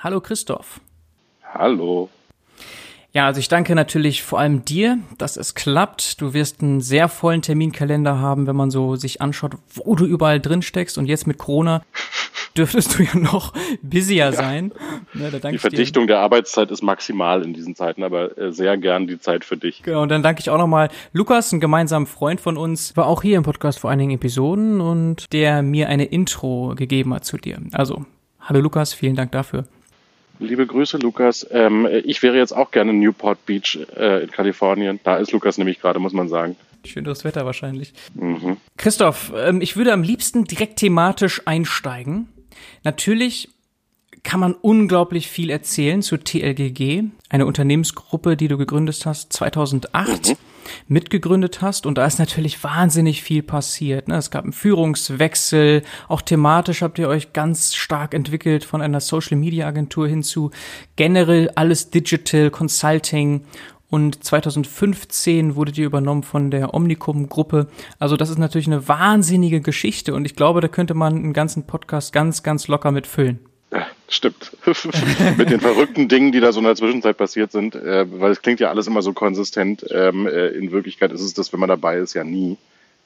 Hallo Christoph. Hallo. Ja, also ich danke natürlich vor allem dir, dass es klappt. Du wirst einen sehr vollen Terminkalender haben, wenn man so sich anschaut, wo du überall drin steckst. Und jetzt mit Corona dürftest du ja noch busier ja. sein. Ja, die Verdichtung der Arbeitszeit ist maximal in diesen Zeiten, aber äh, sehr gern die Zeit für dich. Genau, und dann danke ich auch nochmal Lukas, ein gemeinsamer Freund von uns, war auch hier im Podcast vor einigen Episoden und der mir eine Intro gegeben hat zu dir. Also, hallo Lukas, vielen Dank dafür. Liebe Grüße, Lukas. Ähm, ich wäre jetzt auch gerne in Newport Beach äh, in Kalifornien. Da ist Lukas nämlich gerade, muss man sagen. Schöneres Wetter wahrscheinlich. Mhm. Christoph, ähm, ich würde am liebsten direkt thematisch einsteigen. Natürlich kann man unglaublich viel erzählen zu TLGG, eine Unternehmensgruppe, die du gegründet hast 2008. Mhm mitgegründet hast. Und da ist natürlich wahnsinnig viel passiert. Ne? Es gab einen Führungswechsel. Auch thematisch habt ihr euch ganz stark entwickelt von einer Social Media Agentur hin zu generell alles Digital Consulting. Und 2015 wurdet ihr übernommen von der Omnicom-Gruppe. Also das ist natürlich eine wahnsinnige Geschichte und ich glaube, da könnte man einen ganzen Podcast ganz, ganz locker mitfüllen. Ja, stimmt. Mit den verrückten Dingen, die da so in der Zwischenzeit passiert sind, äh, weil es klingt ja alles immer so konsistent. Ähm, äh, in Wirklichkeit ist es das, wenn man dabei ist, ja nie.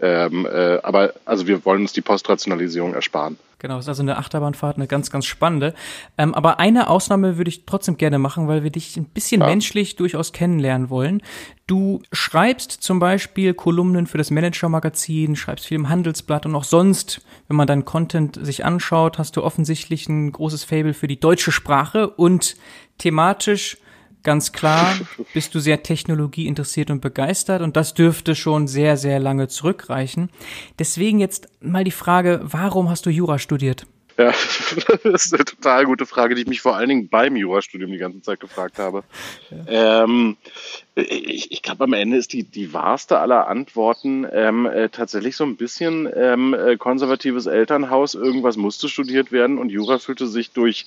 Ähm, äh, aber also wir wollen uns die Postrationalisierung ersparen. Genau, ist also eine Achterbahnfahrt, eine ganz, ganz spannende. Ähm, aber eine Ausnahme würde ich trotzdem gerne machen, weil wir dich ein bisschen ja. menschlich durchaus kennenlernen wollen. Du schreibst zum Beispiel Kolumnen für das Manager-Magazin, schreibst viel im Handelsblatt und auch sonst, wenn man deinen Content sich anschaut, hast du offensichtlich ein großes Fable für die deutsche Sprache und thematisch ganz klar bist du sehr technologieinteressiert und begeistert und das dürfte schon sehr, sehr lange zurückreichen. Deswegen jetzt mal die Frage, warum hast du Jura studiert? Ja, das ist eine total gute Frage, die ich mich vor allen Dingen beim Jurastudium die ganze Zeit gefragt habe. Ja. Ähm, ich, ich glaube, am Ende ist die, die wahrste aller Antworten ähm, äh, tatsächlich so ein bisschen ähm, äh, konservatives Elternhaus. Irgendwas musste studiert werden und Jura fühlte sich durch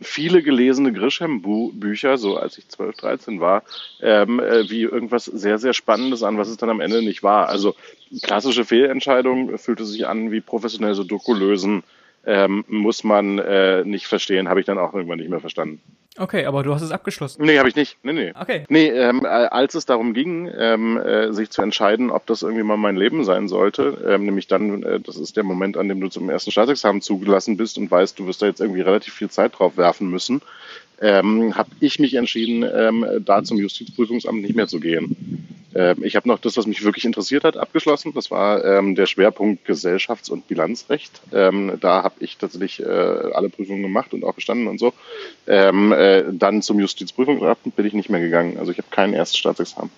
viele gelesene Grisham-Bücher, so als ich 12, 13 war, ähm, äh, wie irgendwas sehr, sehr Spannendes an, was es dann am Ende nicht war. Also klassische Fehlentscheidung fühlte sich an wie professionell so Doku lösen, ähm, muss man äh, nicht verstehen, habe ich dann auch irgendwann nicht mehr verstanden. Okay, aber du hast es abgeschlossen. Nee, habe ich nicht. Nee, nee. Okay. Nee, ähm, als es darum ging, ähm, äh, sich zu entscheiden, ob das irgendwie mal mein Leben sein sollte, ähm, nämlich dann, äh, das ist der Moment, an dem du zum ersten Staatsexamen zugelassen bist und weißt, du wirst da jetzt irgendwie relativ viel Zeit drauf werfen müssen, ähm, habe ich mich entschieden, ähm, da zum Justizprüfungsamt nicht mehr zu gehen. Ähm, ich habe noch das, was mich wirklich interessiert hat, abgeschlossen. Das war ähm, der Schwerpunkt Gesellschafts- und Bilanzrecht. Ähm, da habe ich tatsächlich äh, alle Prüfungen gemacht und auch bestanden und so. Ähm, äh, dann zum Justizprüfungsamt bin ich nicht mehr gegangen. Also ich habe kein erstes Staatsexamen.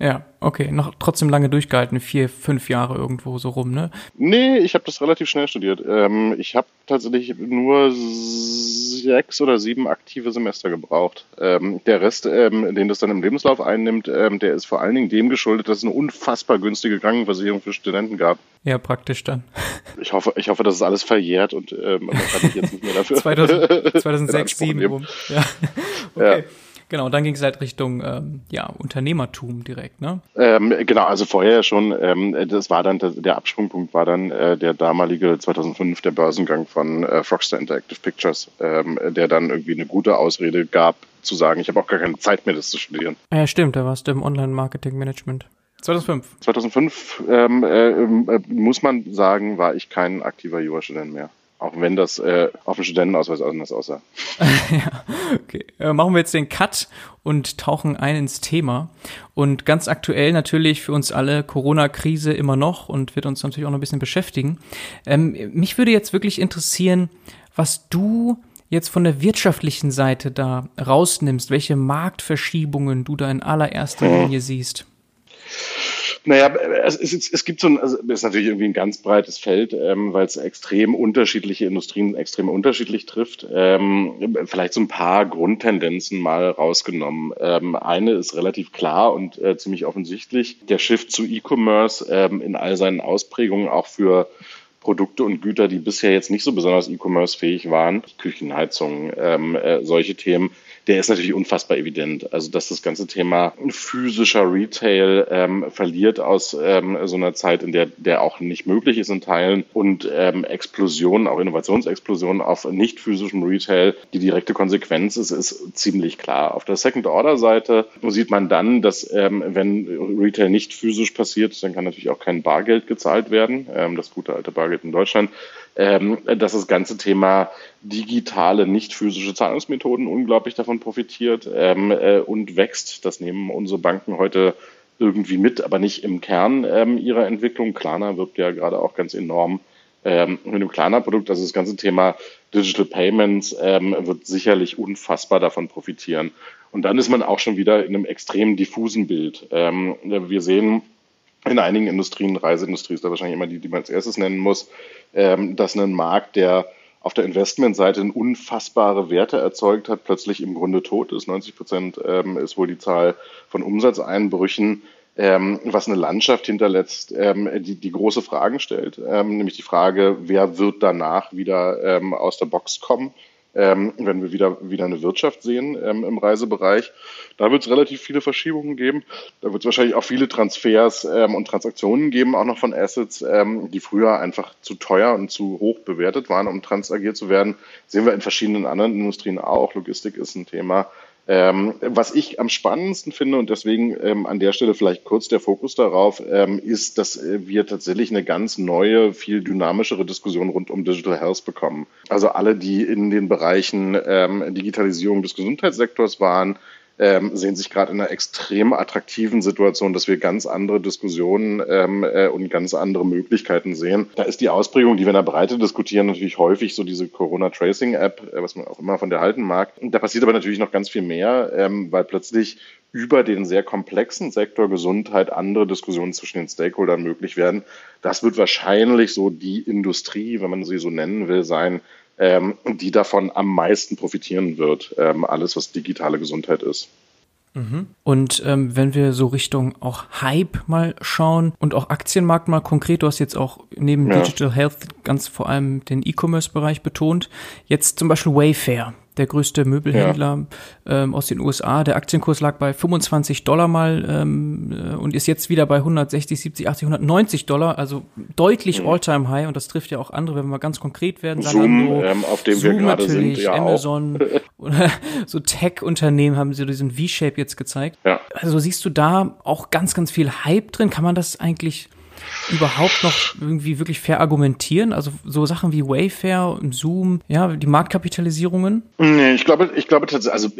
Ja, okay. Noch trotzdem lange durchgehalten, vier, fünf Jahre irgendwo so rum, ne? Nee, ich habe das relativ schnell studiert. Ähm, ich habe tatsächlich nur sechs oder sieben aktive Semester gebraucht. Ähm, der Rest, ähm, den das dann im Lebenslauf einnimmt, ähm, der ist vor allen Dingen dem geschuldet, dass es eine unfassbar günstige Krankenversicherung für Studenten gab. Ja, praktisch dann. Ich hoffe, ich hoffe, dass es alles verjährt und ähm, man kann mich jetzt nicht mehr dafür. 2000, 2006, 2007 rum. Ja. Okay. Ja. Genau, und dann ging es halt Richtung ähm, ja, Unternehmertum direkt, ne? Ähm, genau, also vorher schon, ähm, das war dann, der Absprungpunkt war dann äh, der damalige 2005 der Börsengang von äh, Frogstar Interactive Pictures, ähm, der dann irgendwie eine gute Ausrede gab, zu sagen, ich habe auch gar keine Zeit mehr, das zu studieren. Ja, stimmt, da warst du im Online-Marketing-Management. 2005. 2005 ähm, äh, äh, muss man sagen, war ich kein aktiver Jurastudent mehr. Auch wenn das äh, auf dem Studentenausweis anders aussah. ja, okay. Äh, machen wir jetzt den Cut und tauchen ein ins Thema. Und ganz aktuell natürlich für uns alle Corona-Krise immer noch und wird uns natürlich auch noch ein bisschen beschäftigen. Ähm, mich würde jetzt wirklich interessieren, was du jetzt von der wirtschaftlichen Seite da rausnimmst, welche Marktverschiebungen du da in allererster Linie siehst. Naja, es, es, es gibt so ein, also es ist natürlich irgendwie ein ganz breites Feld, ähm, weil es extrem unterschiedliche Industrien extrem unterschiedlich trifft. Ähm, vielleicht so ein paar Grundtendenzen mal rausgenommen. Ähm, eine ist relativ klar und äh, ziemlich offensichtlich. Der Shift zu E-Commerce ähm, in all seinen Ausprägungen auch für Produkte und Güter, die bisher jetzt nicht so besonders E-Commerce-fähig waren, Küchenheizungen, ähm, äh, solche Themen, der ist natürlich unfassbar evident. Also dass das ganze Thema physischer Retail ähm, verliert aus ähm, so einer Zeit, in der der auch nicht möglich ist in Teilen und ähm, Explosionen, auch Innovationsexplosionen auf nicht physischem Retail, die direkte Konsequenz ist, ist ziemlich klar. Auf der Second-Order-Seite sieht man dann, dass ähm, wenn Retail nicht physisch passiert, dann kann natürlich auch kein Bargeld gezahlt werden. Ähm, das gute alte Bargeld in Deutschland ähm, dass das ganze Thema digitale, nicht physische Zahlungsmethoden unglaublich davon profitiert ähm, äh, und wächst. Das nehmen unsere Banken heute irgendwie mit, aber nicht im Kern ähm, ihrer Entwicklung. Klarna wirbt ja gerade auch ganz enorm ähm, mit dem Klarna-Produkt. Also das ganze Thema Digital Payments ähm, wird sicherlich unfassbar davon profitieren. Und dann ist man auch schon wieder in einem extrem diffusen Bild. Ähm, wir sehen in einigen Industrien, Reiseindustrie ist da wahrscheinlich immer die, die man als erstes nennen muss, ähm, dass ein Markt, der auf der Investmentseite unfassbare Werte erzeugt hat, plötzlich im Grunde tot ist. 90 Prozent ähm, ist wohl die Zahl von Umsatzeinbrüchen, ähm, was eine Landschaft hinterlässt, ähm, die, die große Fragen stellt. Ähm, nämlich die Frage, wer wird danach wieder ähm, aus der Box kommen? Ähm, wenn wir wieder, wieder eine Wirtschaft sehen ähm, im Reisebereich. Da wird es relativ viele Verschiebungen geben. Da wird es wahrscheinlich auch viele Transfers ähm, und Transaktionen geben, auch noch von Assets, ähm, die früher einfach zu teuer und zu hoch bewertet waren, um transagiert zu werden. Sehen wir in verschiedenen anderen Industrien auch. Logistik ist ein Thema. Ähm, was ich am spannendsten finde und deswegen ähm, an der Stelle vielleicht kurz der Fokus darauf, ähm, ist, dass äh, wir tatsächlich eine ganz neue, viel dynamischere Diskussion rund um Digital Health bekommen. Also alle, die in den Bereichen ähm, Digitalisierung des Gesundheitssektors waren, ähm, sehen sich gerade in einer extrem attraktiven Situation, dass wir ganz andere Diskussionen ähm, äh, und ganz andere Möglichkeiten sehen. Da ist die Ausprägung, die wir in der Breite diskutieren, natürlich häufig so diese Corona-Tracing-App, äh, was man auch immer von der halten mag. Da passiert aber natürlich noch ganz viel mehr, ähm, weil plötzlich über den sehr komplexen Sektor Gesundheit andere Diskussionen zwischen den Stakeholdern möglich werden. Das wird wahrscheinlich so die Industrie, wenn man sie so nennen will, sein, ähm, die davon am meisten profitieren wird, ähm, alles was digitale Gesundheit ist. Mhm. Und ähm, wenn wir so Richtung auch Hype mal schauen und auch Aktienmarkt mal konkret, du hast jetzt auch neben ja. Digital Health ganz vor allem den E-Commerce-Bereich betont. Jetzt zum Beispiel Wayfair der größte Möbelhändler ja. ähm, aus den USA. Der Aktienkurs lag bei 25 Dollar mal ähm, äh, und ist jetzt wieder bei 160, 70, 80, 190 Dollar, also deutlich mhm. All-Time-High und das trifft ja auch andere, wenn wir mal ganz konkret werden. Zoom, ähm, auf dem Zoom wir gerade natürlich, sind, ja Amazon so Tech-Unternehmen haben sie diesen V-Shape jetzt gezeigt. Ja. Also siehst du da auch ganz, ganz viel Hype drin? Kann man das eigentlich überhaupt noch irgendwie wirklich fair argumentieren? Also so Sachen wie Wayfair und Zoom, ja, die Marktkapitalisierungen? Nee, ich glaube, ich glaube tatsächlich, also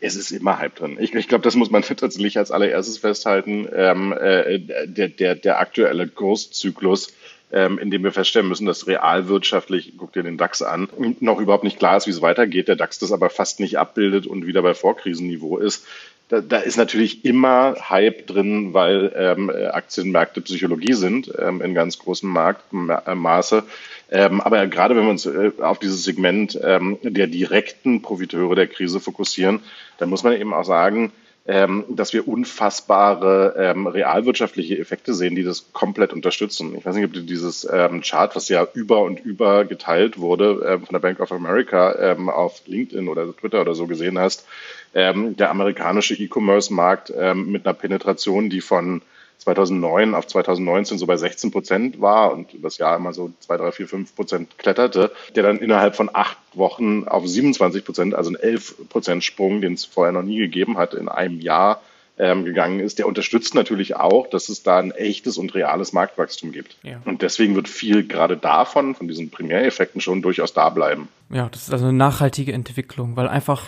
es ist immer Hype drin. Ich, ich glaube, das muss man tatsächlich als allererstes festhalten. Ähm, äh, der, der, der aktuelle Kurszyklus ähm, in dem wir feststellen müssen, dass realwirtschaftlich, guck dir den DAX an, noch überhaupt nicht klar ist, wie es weitergeht. Der DAX das aber fast nicht abbildet und wieder bei Vorkrisenniveau ist da, da ist natürlich immer Hype drin, weil ähm, Aktienmärkte Psychologie sind ähm, in ganz großem Marktmaße. Ähm, aber gerade wenn wir uns äh, auf dieses Segment ähm, der direkten Profiteure der Krise fokussieren, dann muss man eben auch sagen, ähm, dass wir unfassbare ähm, realwirtschaftliche Effekte sehen, die das komplett unterstützen. Ich weiß nicht, ob du dieses ähm, Chart, was ja über und über geteilt wurde ähm, von der Bank of America ähm, auf LinkedIn oder Twitter oder so gesehen hast ähm, der amerikanische E-Commerce-Markt ähm, mit einer Penetration, die von 2009 auf 2019 so bei 16 Prozent war und das Jahr immer so 2, 3, 4, 5 Prozent kletterte, der dann innerhalb von acht Wochen auf 27 Prozent, also ein 11 Prozent Sprung, den es vorher noch nie gegeben hat, in einem Jahr ähm, gegangen ist, der unterstützt natürlich auch, dass es da ein echtes und reales Marktwachstum gibt. Ja. Und deswegen wird viel gerade davon, von diesen Primäreffekten schon durchaus da bleiben. Ja, das ist also eine nachhaltige Entwicklung, weil einfach,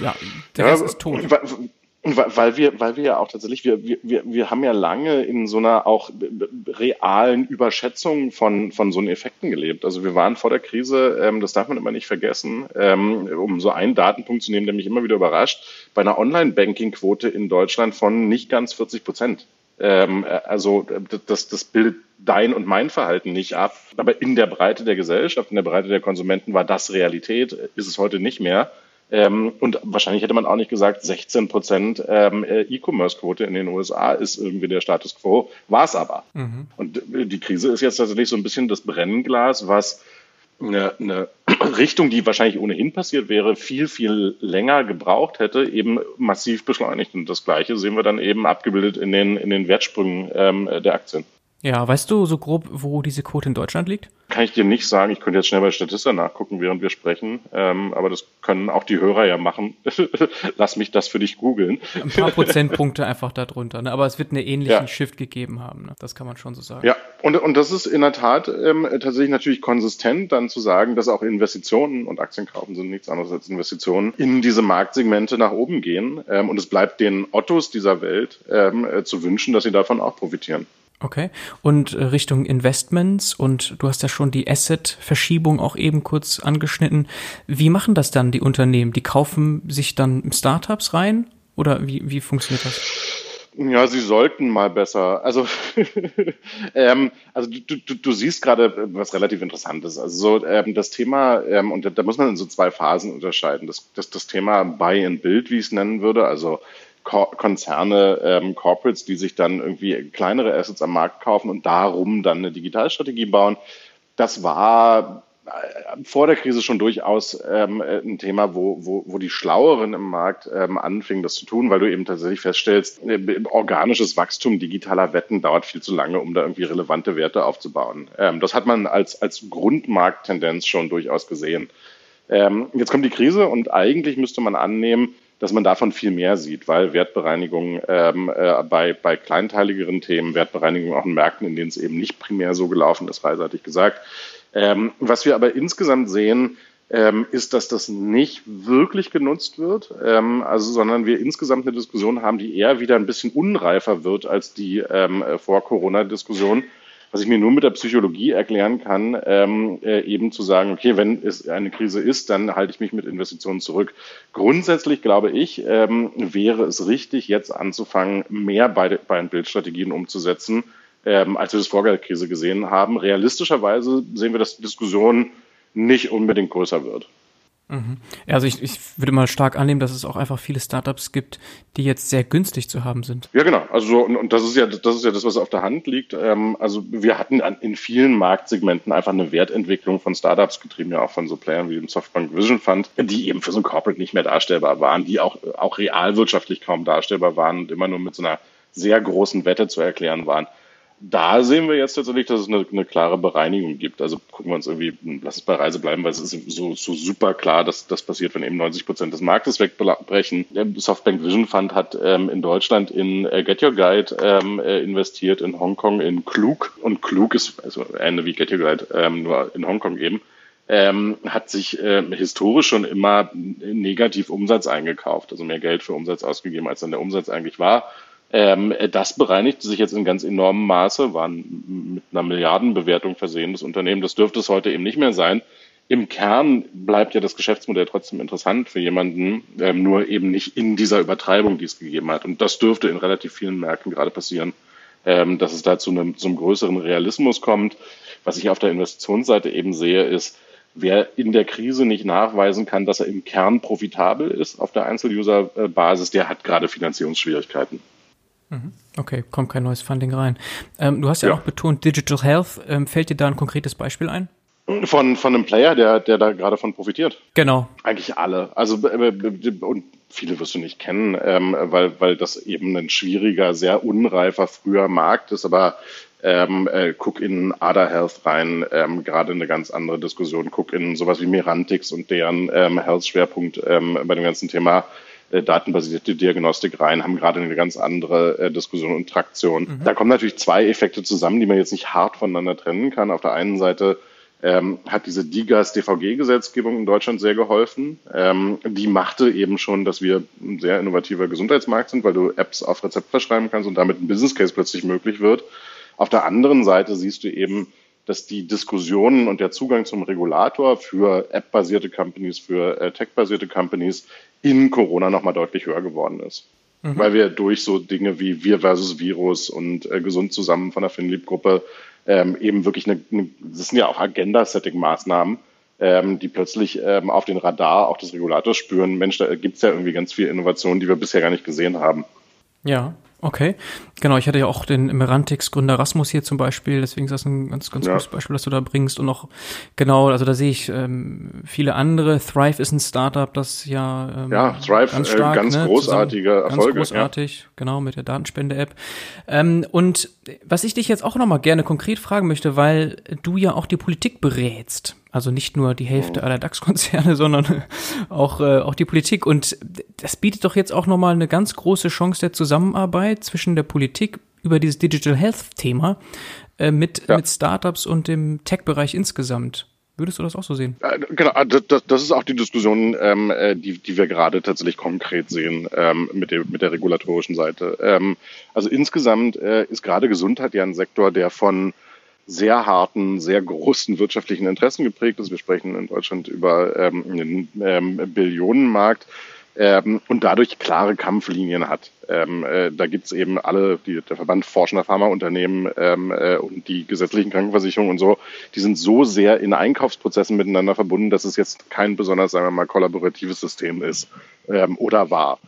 ja, der ja, Rest ist tot. Weil wir, weil wir ja auch tatsächlich, wir, wir, wir haben ja lange in so einer auch realen Überschätzung von, von so einen Effekten gelebt. Also wir waren vor der Krise, ähm, das darf man immer nicht vergessen, ähm, um so einen Datenpunkt zu nehmen, der mich immer wieder überrascht, bei einer Online-Banking-Quote in Deutschland von nicht ganz 40 Prozent. Ähm, also das, das bildet dein und mein Verhalten nicht ab. Aber in der Breite der Gesellschaft, in der Breite der Konsumenten war das Realität, ist es heute nicht mehr. Ähm, und wahrscheinlich hätte man auch nicht gesagt, 16 Prozent ähm, E-Commerce-Quote in den USA ist irgendwie der Status quo, war es aber. Mhm. Und die Krise ist jetzt tatsächlich so ein bisschen das Brennglas, was eine, eine Richtung, die wahrscheinlich ohnehin passiert wäre, viel, viel länger gebraucht hätte, eben massiv beschleunigt. Und das Gleiche sehen wir dann eben abgebildet in den, in den Wertsprüngen ähm, der Aktien. Ja, weißt du so grob, wo diese Quote in Deutschland liegt? Kann ich dir nicht sagen. Ich könnte jetzt schnell bei Statista nachgucken, während wir sprechen. Ähm, aber das können auch die Hörer ja machen. Lass mich das für dich googeln. Ein paar Prozentpunkte einfach darunter. Ne? Aber es wird einen ähnlichen ja. Shift gegeben haben. Ne? Das kann man schon so sagen. Ja, und, und das ist in der Tat ähm, tatsächlich natürlich konsistent, dann zu sagen, dass auch Investitionen und Aktien kaufen sind nichts anderes als Investitionen in diese Marktsegmente nach oben gehen. Ähm, und es bleibt den Ottos dieser Welt ähm, äh, zu wünschen, dass sie davon auch profitieren. Okay. Und äh, Richtung Investments und du hast ja schon die Asset-Verschiebung auch eben kurz angeschnitten. Wie machen das dann die Unternehmen? Die kaufen sich dann Startups rein oder wie, wie funktioniert das? Ja, sie sollten mal besser. Also, ähm, also du, du, du siehst gerade was relativ Interessantes. Also so, ähm, das Thema, ähm, und da, da, muss man in so zwei Phasen unterscheiden. Das, das, das Thema Buy and Build, wie ich es nennen würde, also Konzerne, ähm, Corporates, die sich dann irgendwie kleinere Assets am Markt kaufen und darum dann eine Digitalstrategie bauen. Das war äh, vor der Krise schon durchaus ähm, ein Thema, wo, wo, wo die Schlaueren im Markt ähm, anfingen, das zu tun, weil du eben tatsächlich feststellst, äh, organisches Wachstum digitaler Wetten dauert viel zu lange, um da irgendwie relevante Werte aufzubauen. Ähm, das hat man als, als Grundmarkttendenz schon durchaus gesehen. Ähm, jetzt kommt die Krise und eigentlich müsste man annehmen, dass man davon viel mehr sieht, weil Wertbereinigung ähm, äh, bei, bei kleinteiligeren Themen, Wertbereinigung auch in Märkten, in denen es eben nicht primär so gelaufen ist, reiseitig gesagt. Ähm, was wir aber insgesamt sehen, ähm, ist, dass das nicht wirklich genutzt wird, ähm, also, sondern wir insgesamt eine Diskussion haben, die eher wieder ein bisschen unreifer wird als die ähm, vor Corona-Diskussion was ich mir nur mit der Psychologie erklären kann, ähm, äh, eben zu sagen, okay, wenn es eine Krise ist, dann halte ich mich mit Investitionen zurück. Grundsätzlich glaube ich, ähm, wäre es richtig, jetzt anzufangen, mehr bei, bei Bildstrategien umzusetzen, ähm, als wir das vor der Krise gesehen haben. Realistischerweise sehen wir, dass die Diskussion nicht unbedingt größer wird. Mhm. Also ich, ich würde mal stark annehmen, dass es auch einfach viele Startups gibt, die jetzt sehr günstig zu haben sind. Ja, genau. Also und, und das ist ja das ist ja das, was auf der Hand liegt. Ähm, also wir hatten an, in vielen Marktsegmenten einfach eine Wertentwicklung von Startups getrieben, ja auch von so Playern wie dem Softbank Vision Fund, die eben für so ein Corporate nicht mehr darstellbar waren, die auch auch realwirtschaftlich kaum darstellbar waren und immer nur mit so einer sehr großen Wette zu erklären waren da sehen wir jetzt tatsächlich, dass es eine, eine, klare Bereinigung gibt. Also gucken wir uns irgendwie, lass es bei Reise bleiben, weil es ist so, so super klar, dass das passiert, wenn eben 90 Prozent des Marktes wegbrechen. Der Softbank Vision Fund hat ähm, in Deutschland in äh, Get Your Guide ähm, äh, investiert, in Hongkong in Klug. Und Klug ist also Ende wie Get Your Guide, ähm, nur in Hongkong eben. Ähm, hat sich äh, historisch schon immer negativ Umsatz eingekauft, also mehr Geld für Umsatz ausgegeben, als dann der Umsatz eigentlich war ähm, das bereinigte sich jetzt in ganz enormem Maße, war mit einer Milliardenbewertung versehenes Unternehmen. Das dürfte es heute eben nicht mehr sein. Im Kern bleibt ja das Geschäftsmodell trotzdem interessant für jemanden, ähm, nur eben nicht in dieser Übertreibung, die es gegeben hat. Und das dürfte in relativ vielen Märkten gerade passieren, ähm, dass es da zu einem, zu einem größeren Realismus kommt. Was ich auf der Investitionsseite eben sehe, ist, wer in der Krise nicht nachweisen kann, dass er im Kern profitabel ist auf der Einzeluser-Basis, der hat gerade Finanzierungsschwierigkeiten. Mhm. Okay, kommt kein neues Funding rein. Ähm, du hast ja, ja, auch betont, Digital Health. Ähm, fällt dir da ein konkretes Beispiel ein? Von, von einem Player, der, der da gerade von profitiert. Genau. Eigentlich alle. Also und viele wirst du nicht kennen, ähm, weil, weil das eben ein schwieriger, sehr unreifer, früher Markt ist. Aber ähm, äh, guck in Ada Health rein, ähm, gerade eine ganz andere Diskussion. Guck in sowas wie Mirantix und deren ähm, Health-Schwerpunkt ähm, bei dem ganzen Thema datenbasierte Diagnostik rein, haben gerade eine ganz andere äh, Diskussion und Traktion. Mhm. Da kommen natürlich zwei Effekte zusammen, die man jetzt nicht hart voneinander trennen kann. Auf der einen Seite ähm, hat diese DIGAS-DVG-Gesetzgebung in Deutschland sehr geholfen. Ähm, die machte eben schon, dass wir ein sehr innovativer Gesundheitsmarkt sind, weil du Apps auf Rezept verschreiben kannst und damit ein Business Case plötzlich möglich wird. Auf der anderen Seite siehst du eben, dass die Diskussionen und der Zugang zum Regulator für App-basierte Companies, für äh, Tech-basierte Companies in Corona nochmal deutlich höher geworden ist. Mhm. Weil wir durch so Dinge wie Wir versus Virus und äh, Gesund zusammen von der Finlieb-Gruppe ähm, eben wirklich eine, eine, das sind ja auch Agenda-Setting-Maßnahmen, ähm, die plötzlich ähm, auf den Radar auch des Regulators spüren, Mensch, da gibt's ja irgendwie ganz viel Innovation, die wir bisher gar nicht gesehen haben. Ja, Okay, genau. Ich hatte ja auch den Merantix-Gründer Rasmus hier zum Beispiel, deswegen ist das ein ganz, ganz ja. gutes Beispiel, das du da bringst. Und noch, genau, also da sehe ich ähm, viele andere. Thrive ist ein Startup, das ja ähm, Ja, Thrive, ganz, äh, stark, äh, ganz ne, großartige zusammen, Erfolge. Ganz großartig, ja. genau, mit der Datenspende-App. Ähm, und was ich dich jetzt auch nochmal gerne konkret fragen möchte, weil du ja auch die Politik berätst. Also nicht nur die Hälfte aller DAX-Konzerne, sondern auch, äh, auch die Politik. Und das bietet doch jetzt auch nochmal eine ganz große Chance der Zusammenarbeit zwischen der Politik über dieses Digital Health-Thema äh, mit, ja. mit Startups und dem Tech-Bereich insgesamt. Würdest du das auch so sehen? Äh, genau, ah, das, das ist auch die Diskussion, ähm, äh, die, die wir gerade tatsächlich konkret sehen ähm, mit, dem, mit der regulatorischen Seite. Ähm, also insgesamt äh, ist gerade Gesundheit ja ein Sektor, der von sehr harten, sehr großen wirtschaftlichen Interessen geprägt ist. Wir sprechen in Deutschland über ähm, einen ähm, Billionenmarkt ähm, und dadurch klare Kampflinien hat. Ähm, äh, da gibt's eben alle, die, der Verband forschender Pharmaunternehmen ähm, äh, und die gesetzlichen Krankenversicherungen und so, die sind so sehr in Einkaufsprozessen miteinander verbunden, dass es jetzt kein besonders, sagen wir mal, kollaboratives System ist ähm, oder war.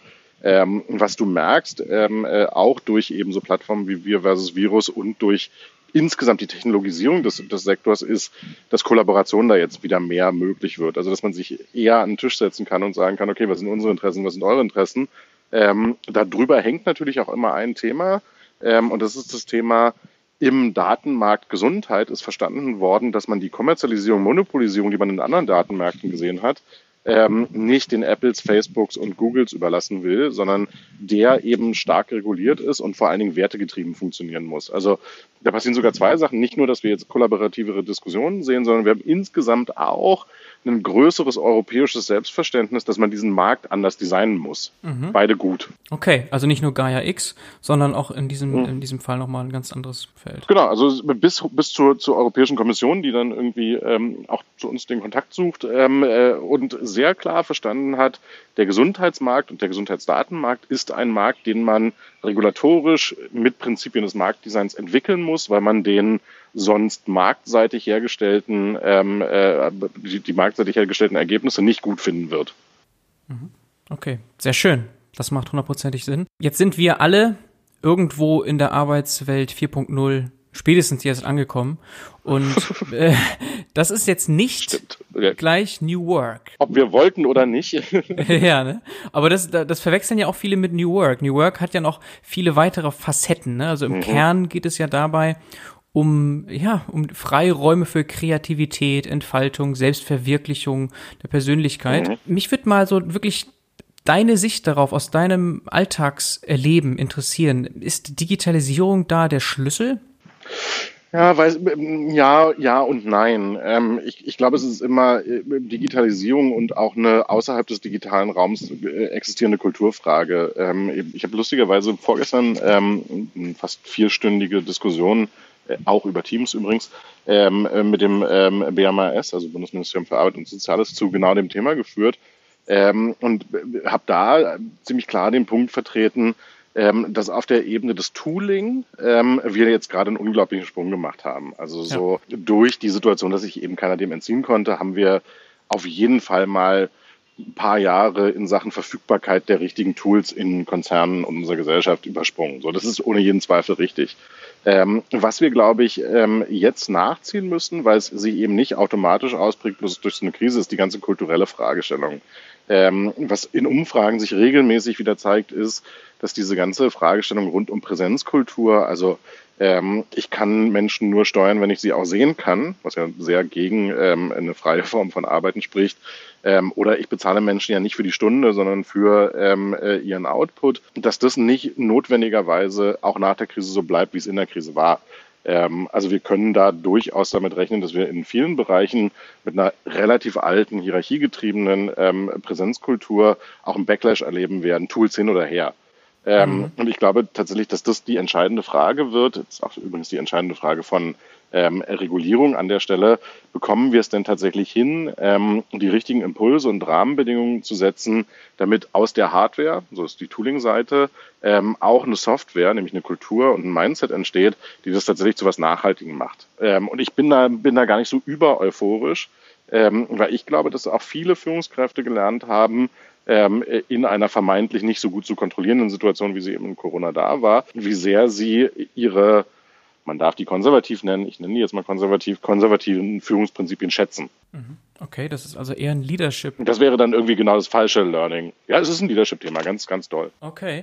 Ähm, was du merkst, ähm, äh, auch durch eben so Plattformen wie Wir versus Virus und durch insgesamt die Technologisierung des, des Sektors ist, dass Kollaboration da jetzt wieder mehr möglich wird. Also dass man sich eher an den Tisch setzen kann und sagen kann, okay, was sind unsere Interessen, was sind eure Interessen? Ähm, darüber hängt natürlich auch immer ein Thema ähm, und das ist das Thema im Datenmarkt Gesundheit ist verstanden worden, dass man die Kommerzialisierung, Monopolisierung, die man in anderen Datenmärkten gesehen hat, ähm, nicht den Apples, Facebooks und Googles überlassen will, sondern der eben stark reguliert ist und vor allen Dingen wertegetrieben funktionieren muss. Also da passieren sogar zwei Sachen. Nicht nur, dass wir jetzt kollaborativere Diskussionen sehen, sondern wir haben insgesamt auch ein größeres europäisches Selbstverständnis, dass man diesen Markt anders designen muss. Mhm. Beide gut. Okay, also nicht nur Gaia X, sondern auch in diesem, mhm. in diesem Fall nochmal ein ganz anderes Feld. Genau, also bis, bis zur, zur Europäischen Kommission, die dann irgendwie ähm, auch zu uns den Kontakt sucht ähm, äh, und sehr klar verstanden hat, der Gesundheitsmarkt und der Gesundheitsdatenmarkt ist ein Markt, den man regulatorisch mit Prinzipien des Marktdesigns entwickeln muss, weil man den sonst marktseitig hergestellten, ähm, äh, die, die marktseitig hergestellten Ergebnisse nicht gut finden wird. Mhm. Okay, sehr schön. Das macht hundertprozentig Sinn. Jetzt sind wir alle irgendwo in der Arbeitswelt 4.0 spätestens jetzt angekommen. Und äh, das ist jetzt nicht okay. gleich New Work. Ob wir wollten oder nicht. ja, ne? Aber das, das verwechseln ja auch viele mit New Work. New Work hat ja noch viele weitere Facetten. Ne? Also im mhm. Kern geht es ja dabei um, ja, um Freiräume für Kreativität, Entfaltung, Selbstverwirklichung der Persönlichkeit. Mhm. Mich würde mal so wirklich deine Sicht darauf aus deinem Alltagserleben interessieren. Ist Digitalisierung da der Schlüssel? Ja, weiß, ja, ja und nein. Ähm, ich, ich glaube, es ist immer äh, Digitalisierung und auch eine außerhalb des digitalen Raums äh, existierende Kulturfrage. Ähm, ich habe lustigerweise vorgestern ähm, fast vierstündige Diskussion äh, auch über Teams übrigens, ähm, äh, mit dem ähm, BMAS, also Bundesministerium für Arbeit und Soziales, zu genau dem Thema geführt ähm, und habe da ziemlich klar den Punkt vertreten, ähm, dass auf der Ebene des Tooling ähm, wir jetzt gerade einen unglaublichen Sprung gemacht haben. Also so ja. durch die Situation, dass sich eben keiner dem entziehen konnte, haben wir auf jeden Fall mal ein paar Jahre in Sachen Verfügbarkeit der richtigen Tools in Konzernen und unserer Gesellschaft übersprungen. So, das ist ohne jeden Zweifel richtig. Ähm, was wir, glaube ich, ähm, jetzt nachziehen müssen, weil es sich eben nicht automatisch ausprägt, bloß durch so eine Krise, ist die ganze kulturelle Fragestellung. Ähm, was in Umfragen sich regelmäßig wieder zeigt, ist, dass diese ganze Fragestellung rund um Präsenzkultur, also ähm, ich kann Menschen nur steuern, wenn ich sie auch sehen kann, was ja sehr gegen ähm, eine freie Form von Arbeiten spricht, ähm, oder ich bezahle Menschen ja nicht für die Stunde, sondern für ähm, äh, ihren Output, dass das nicht notwendigerweise auch nach der Krise so bleibt, wie es in der Krise war. Ähm, also wir können da durchaus damit rechnen, dass wir in vielen Bereichen mit einer relativ alten, hierarchiegetriebenen ähm, Präsenzkultur auch einen Backlash erleben werden, Tools hin oder her. Ähm, mhm. Und ich glaube tatsächlich, dass das die entscheidende Frage wird, das ist auch übrigens die entscheidende Frage von ähm, Regulierung an der Stelle. Bekommen wir es denn tatsächlich hin, ähm, die richtigen Impulse und Rahmenbedingungen zu setzen, damit aus der Hardware, so ist die Tooling-Seite, ähm, auch eine Software, nämlich eine Kultur und ein Mindset entsteht, die das tatsächlich zu was Nachhaltigem macht. Ähm, und ich bin da, bin da gar nicht so über euphorisch, ähm, weil ich glaube, dass auch viele Führungskräfte gelernt haben, ähm, in einer vermeintlich nicht so gut zu kontrollierenden Situation, wie sie eben in Corona da war, wie sehr sie ihre man darf die konservativ nennen, ich nenne die jetzt mal konservativ, konservativen Führungsprinzipien schätzen. Mhm. Okay, das ist also eher ein Leadership. Das wäre dann irgendwie genau das falsche Learning. Ja, es ist ein Leadership-Thema, ganz, ganz toll. Okay.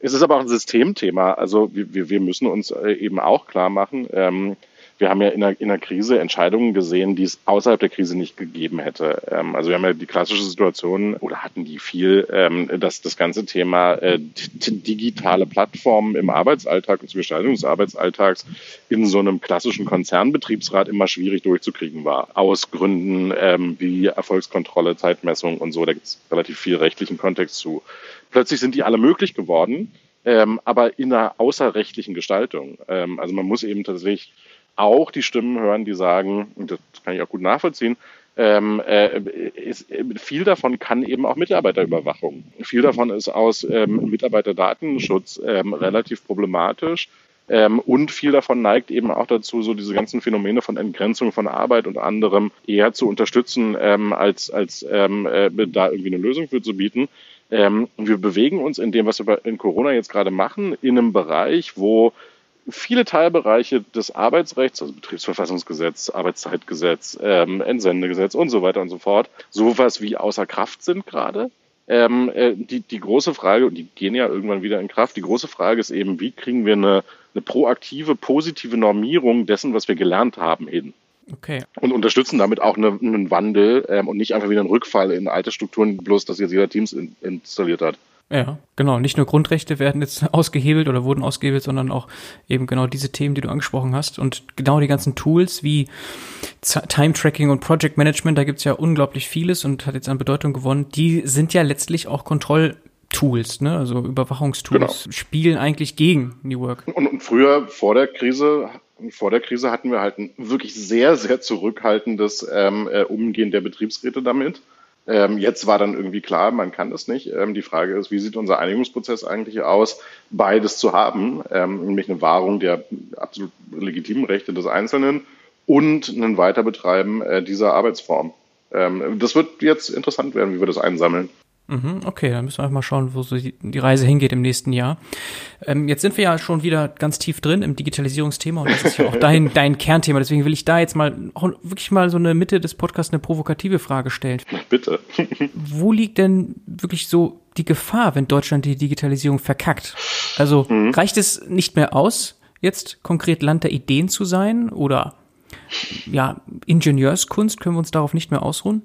Es ist aber auch ein Systemthema. Also wir, wir müssen uns äh, eben auch klar machen, ähm, wir haben ja in der, in der Krise Entscheidungen gesehen, die es außerhalb der Krise nicht gegeben hätte. Ähm, also wir haben ja die klassische Situation oder hatten die viel, ähm, dass das ganze Thema äh, digitale Plattformen im Arbeitsalltag und zur Gestaltung des Arbeitsalltags in so einem klassischen Konzernbetriebsrat immer schwierig durchzukriegen war. Aus Gründen ähm, wie Erfolgskontrolle, Zeitmessung und so, da gibt es relativ viel rechtlichen Kontext zu. Plötzlich sind die alle möglich geworden. Ähm, aber in einer außerrechtlichen Gestaltung. Ähm, also man muss eben tatsächlich auch die Stimmen hören, die sagen, und das kann ich auch gut nachvollziehen, ähm, äh, ist, viel davon kann eben auch Mitarbeiterüberwachung. Viel davon ist aus ähm, Mitarbeiterdatenschutz ähm, relativ problematisch. Ähm, und viel davon neigt eben auch dazu, so diese ganzen Phänomene von Entgrenzung von Arbeit und anderem eher zu unterstützen, ähm, als, als ähm, äh, da irgendwie eine Lösung für zu bieten. Wir bewegen uns in dem, was wir in Corona jetzt gerade machen, in einem Bereich, wo viele Teilbereiche des Arbeitsrechts, also Betriebsverfassungsgesetz, Arbeitszeitgesetz, ähm, Entsendegesetz und so weiter und so fort, sowas wie außer Kraft sind gerade. Ähm, äh, die, die große Frage, und die gehen ja irgendwann wieder in Kraft, die große Frage ist eben, wie kriegen wir eine, eine proaktive, positive Normierung dessen, was wir gelernt haben, hin? Okay. Und unterstützen damit auch eine, einen Wandel ähm, und nicht einfach wieder einen Rückfall in alte Strukturen, bloß dass jetzt jeder Teams in, installiert hat. Ja, genau. Nicht nur Grundrechte werden jetzt ausgehebelt oder wurden ausgehebelt, sondern auch eben genau diese Themen, die du angesprochen hast. Und genau die ganzen Tools wie Time Tracking und Project Management, da gibt's ja unglaublich vieles und hat jetzt an Bedeutung gewonnen. Die sind ja letztlich auch Kontrolltools, ne? also Überwachungstools, genau. spielen eigentlich gegen New Work. Und, und früher, vor der Krise, vor der Krise hatten wir halt ein wirklich sehr, sehr zurückhaltendes ähm, äh, Umgehen der Betriebsräte damit. Ähm, jetzt war dann irgendwie klar, man kann das nicht. Ähm, die Frage ist, wie sieht unser Einigungsprozess eigentlich aus, beides zu haben, ähm, nämlich eine Wahrung der absolut legitimen Rechte des Einzelnen und ein Weiterbetreiben äh, dieser Arbeitsform. Ähm, das wird jetzt interessant werden, wie wir das einsammeln. Mhm, okay, dann müssen wir einfach mal schauen, wo so die Reise hingeht im nächsten Jahr. Ähm, jetzt sind wir ja schon wieder ganz tief drin im Digitalisierungsthema und das ist ja auch dein, dein Kernthema. Deswegen will ich da jetzt mal auch wirklich mal so eine Mitte des Podcasts eine provokative Frage stellen. Bitte. wo liegt denn wirklich so die Gefahr, wenn Deutschland die Digitalisierung verkackt? Also mhm. reicht es nicht mehr aus, jetzt konkret Land der Ideen zu sein oder ja, Ingenieurskunst, können wir uns darauf nicht mehr ausruhen?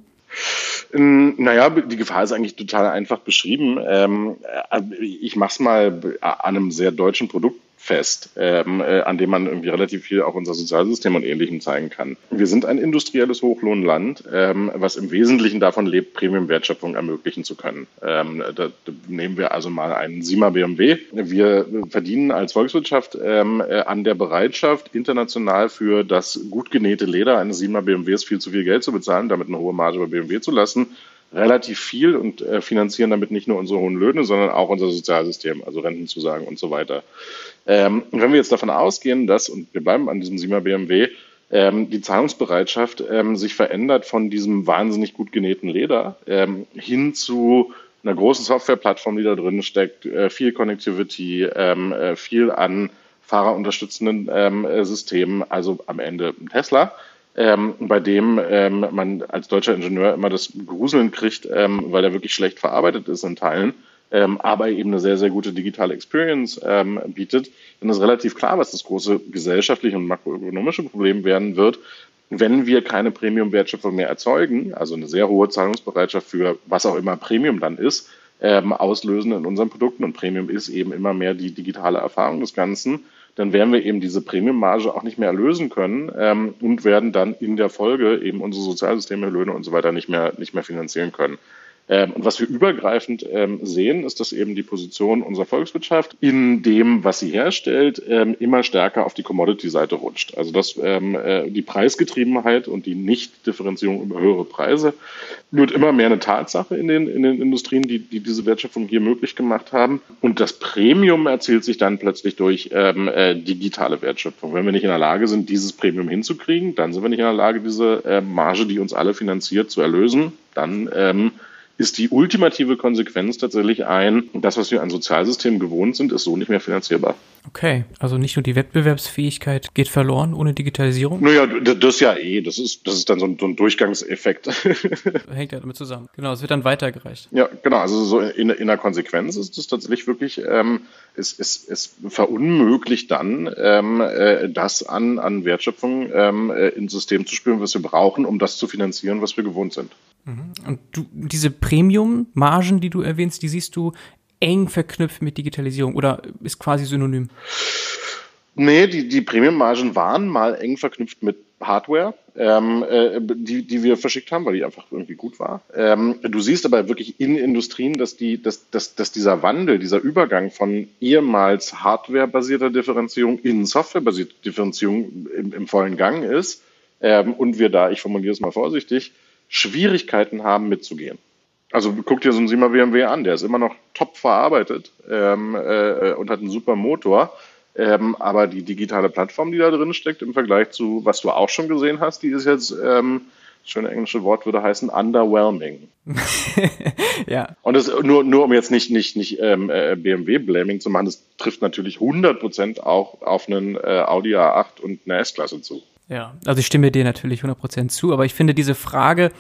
Ähm, naja, die Gefahr ist eigentlich total einfach beschrieben. Ähm, äh, ich mache es mal an einem sehr deutschen Produkt fest, ähm, äh, an dem man irgendwie relativ viel auch unser Sozialsystem und Ähnlichem zeigen kann. Wir sind ein industrielles Hochlohnland, ähm, was im Wesentlichen davon lebt, Premium-Wertschöpfung ermöglichen zu können. Ähm, da, da nehmen wir also mal einen Sima BMW. Wir verdienen als Volkswirtschaft ähm, äh, an der Bereitschaft, international für das gut genähte Leder eines Sima BMWs viel zu viel Geld zu bezahlen, damit eine hohe Marge bei BMW zu lassen relativ viel und äh, finanzieren damit nicht nur unsere hohen Löhne, sondern auch unser Sozialsystem, also Rentenzusagen und so weiter. Ähm, wenn wir jetzt davon ausgehen, dass, und wir bleiben an diesem Sima BMW, ähm, die Zahlungsbereitschaft ähm, sich verändert von diesem wahnsinnig gut genähten Leder ähm, hin zu einer großen Softwareplattform, die da drin steckt, äh, viel Connectivity, ähm, äh, viel an fahrerunterstützenden ähm, äh, Systemen, also am Ende Tesla ähm, bei dem ähm, man als deutscher Ingenieur immer das Gruseln kriegt, ähm, weil er wirklich schlecht verarbeitet ist in Teilen, ähm, aber eben eine sehr, sehr gute digitale Experience ähm, bietet, dann ist relativ klar, was das große gesellschaftliche und makroökonomische Problem werden wird, wenn wir keine Premium-Wertschöpfung mehr erzeugen, also eine sehr hohe Zahlungsbereitschaft für was auch immer Premium dann ist, ähm, auslösen in unseren Produkten. Und Premium ist eben immer mehr die digitale Erfahrung des Ganzen dann werden wir eben diese Premiummarge auch nicht mehr erlösen können ähm, und werden dann in der Folge eben unsere Sozialsysteme, Löhne und so weiter nicht mehr, nicht mehr finanzieren können. Ähm, und was wir übergreifend ähm, sehen, ist, dass eben die Position unserer Volkswirtschaft in dem, was sie herstellt, ähm, immer stärker auf die Commodity-Seite rutscht. Also dass ähm, äh, die Preisgetriebenheit und die Nicht-Differenzierung über höhere Preise wird immer mehr eine Tatsache in den, in den Industrien, die, die diese Wertschöpfung hier möglich gemacht haben. Und das Premium erzielt sich dann plötzlich durch ähm, äh, digitale Wertschöpfung. Wenn wir nicht in der Lage sind, dieses Premium hinzukriegen, dann sind wir nicht in der Lage, diese Marge, die uns alle finanziert, zu erlösen. Dann ähm, ist die ultimative Konsequenz tatsächlich ein, das, was wir an Sozialsystemen gewohnt sind, ist so nicht mehr finanzierbar. Okay, also nicht nur die Wettbewerbsfähigkeit geht verloren ohne Digitalisierung? Naja, das ja eh, das ist, das ist dann so ein, so ein Durchgangseffekt. Hängt ja damit zusammen. Genau, es wird dann weitergereicht. Ja, genau, also so in, in der Konsequenz ist es tatsächlich wirklich, ähm, es, es, es verunmöglicht dann, ähm, äh, das an, an Wertschöpfung ähm, äh, ins System zu spüren, was wir brauchen, um das zu finanzieren, was wir gewohnt sind. Mhm. Und du, diese Premium-Margen, die du erwähnst, die siehst du eng verknüpft mit Digitalisierung oder ist quasi synonym? Nee, die, die Premium-Margen waren mal eng verknüpft mit Hardware, ähm, äh, die, die wir verschickt haben, weil die einfach irgendwie gut war. Ähm, du siehst aber wirklich in Industrien, dass, die, dass, dass, dass dieser Wandel, dieser Übergang von ehemals hardwarebasierter Differenzierung in softwarebasierter Differenzierung im, im vollen Gang ist ähm, und wir da, ich formuliere es mal vorsichtig, Schwierigkeiten haben mitzugehen. Also guck dir so einen Sima BMW an, der ist immer noch top verarbeitet ähm, äh, und hat einen super Motor. Ähm, aber die digitale Plattform, die da drin steckt, im Vergleich zu, was du auch schon gesehen hast, die ist jetzt, ähm, das schöne englische Wort würde heißen, underwhelming. ja. Und das nur, nur um jetzt nicht, nicht, nicht ähm, äh, BMW-Blaming zu machen, das trifft natürlich 100% auch auf einen äh, Audi A8 und eine S-Klasse zu. Ja, also ich stimme dir natürlich 100% zu, aber ich finde diese Frage,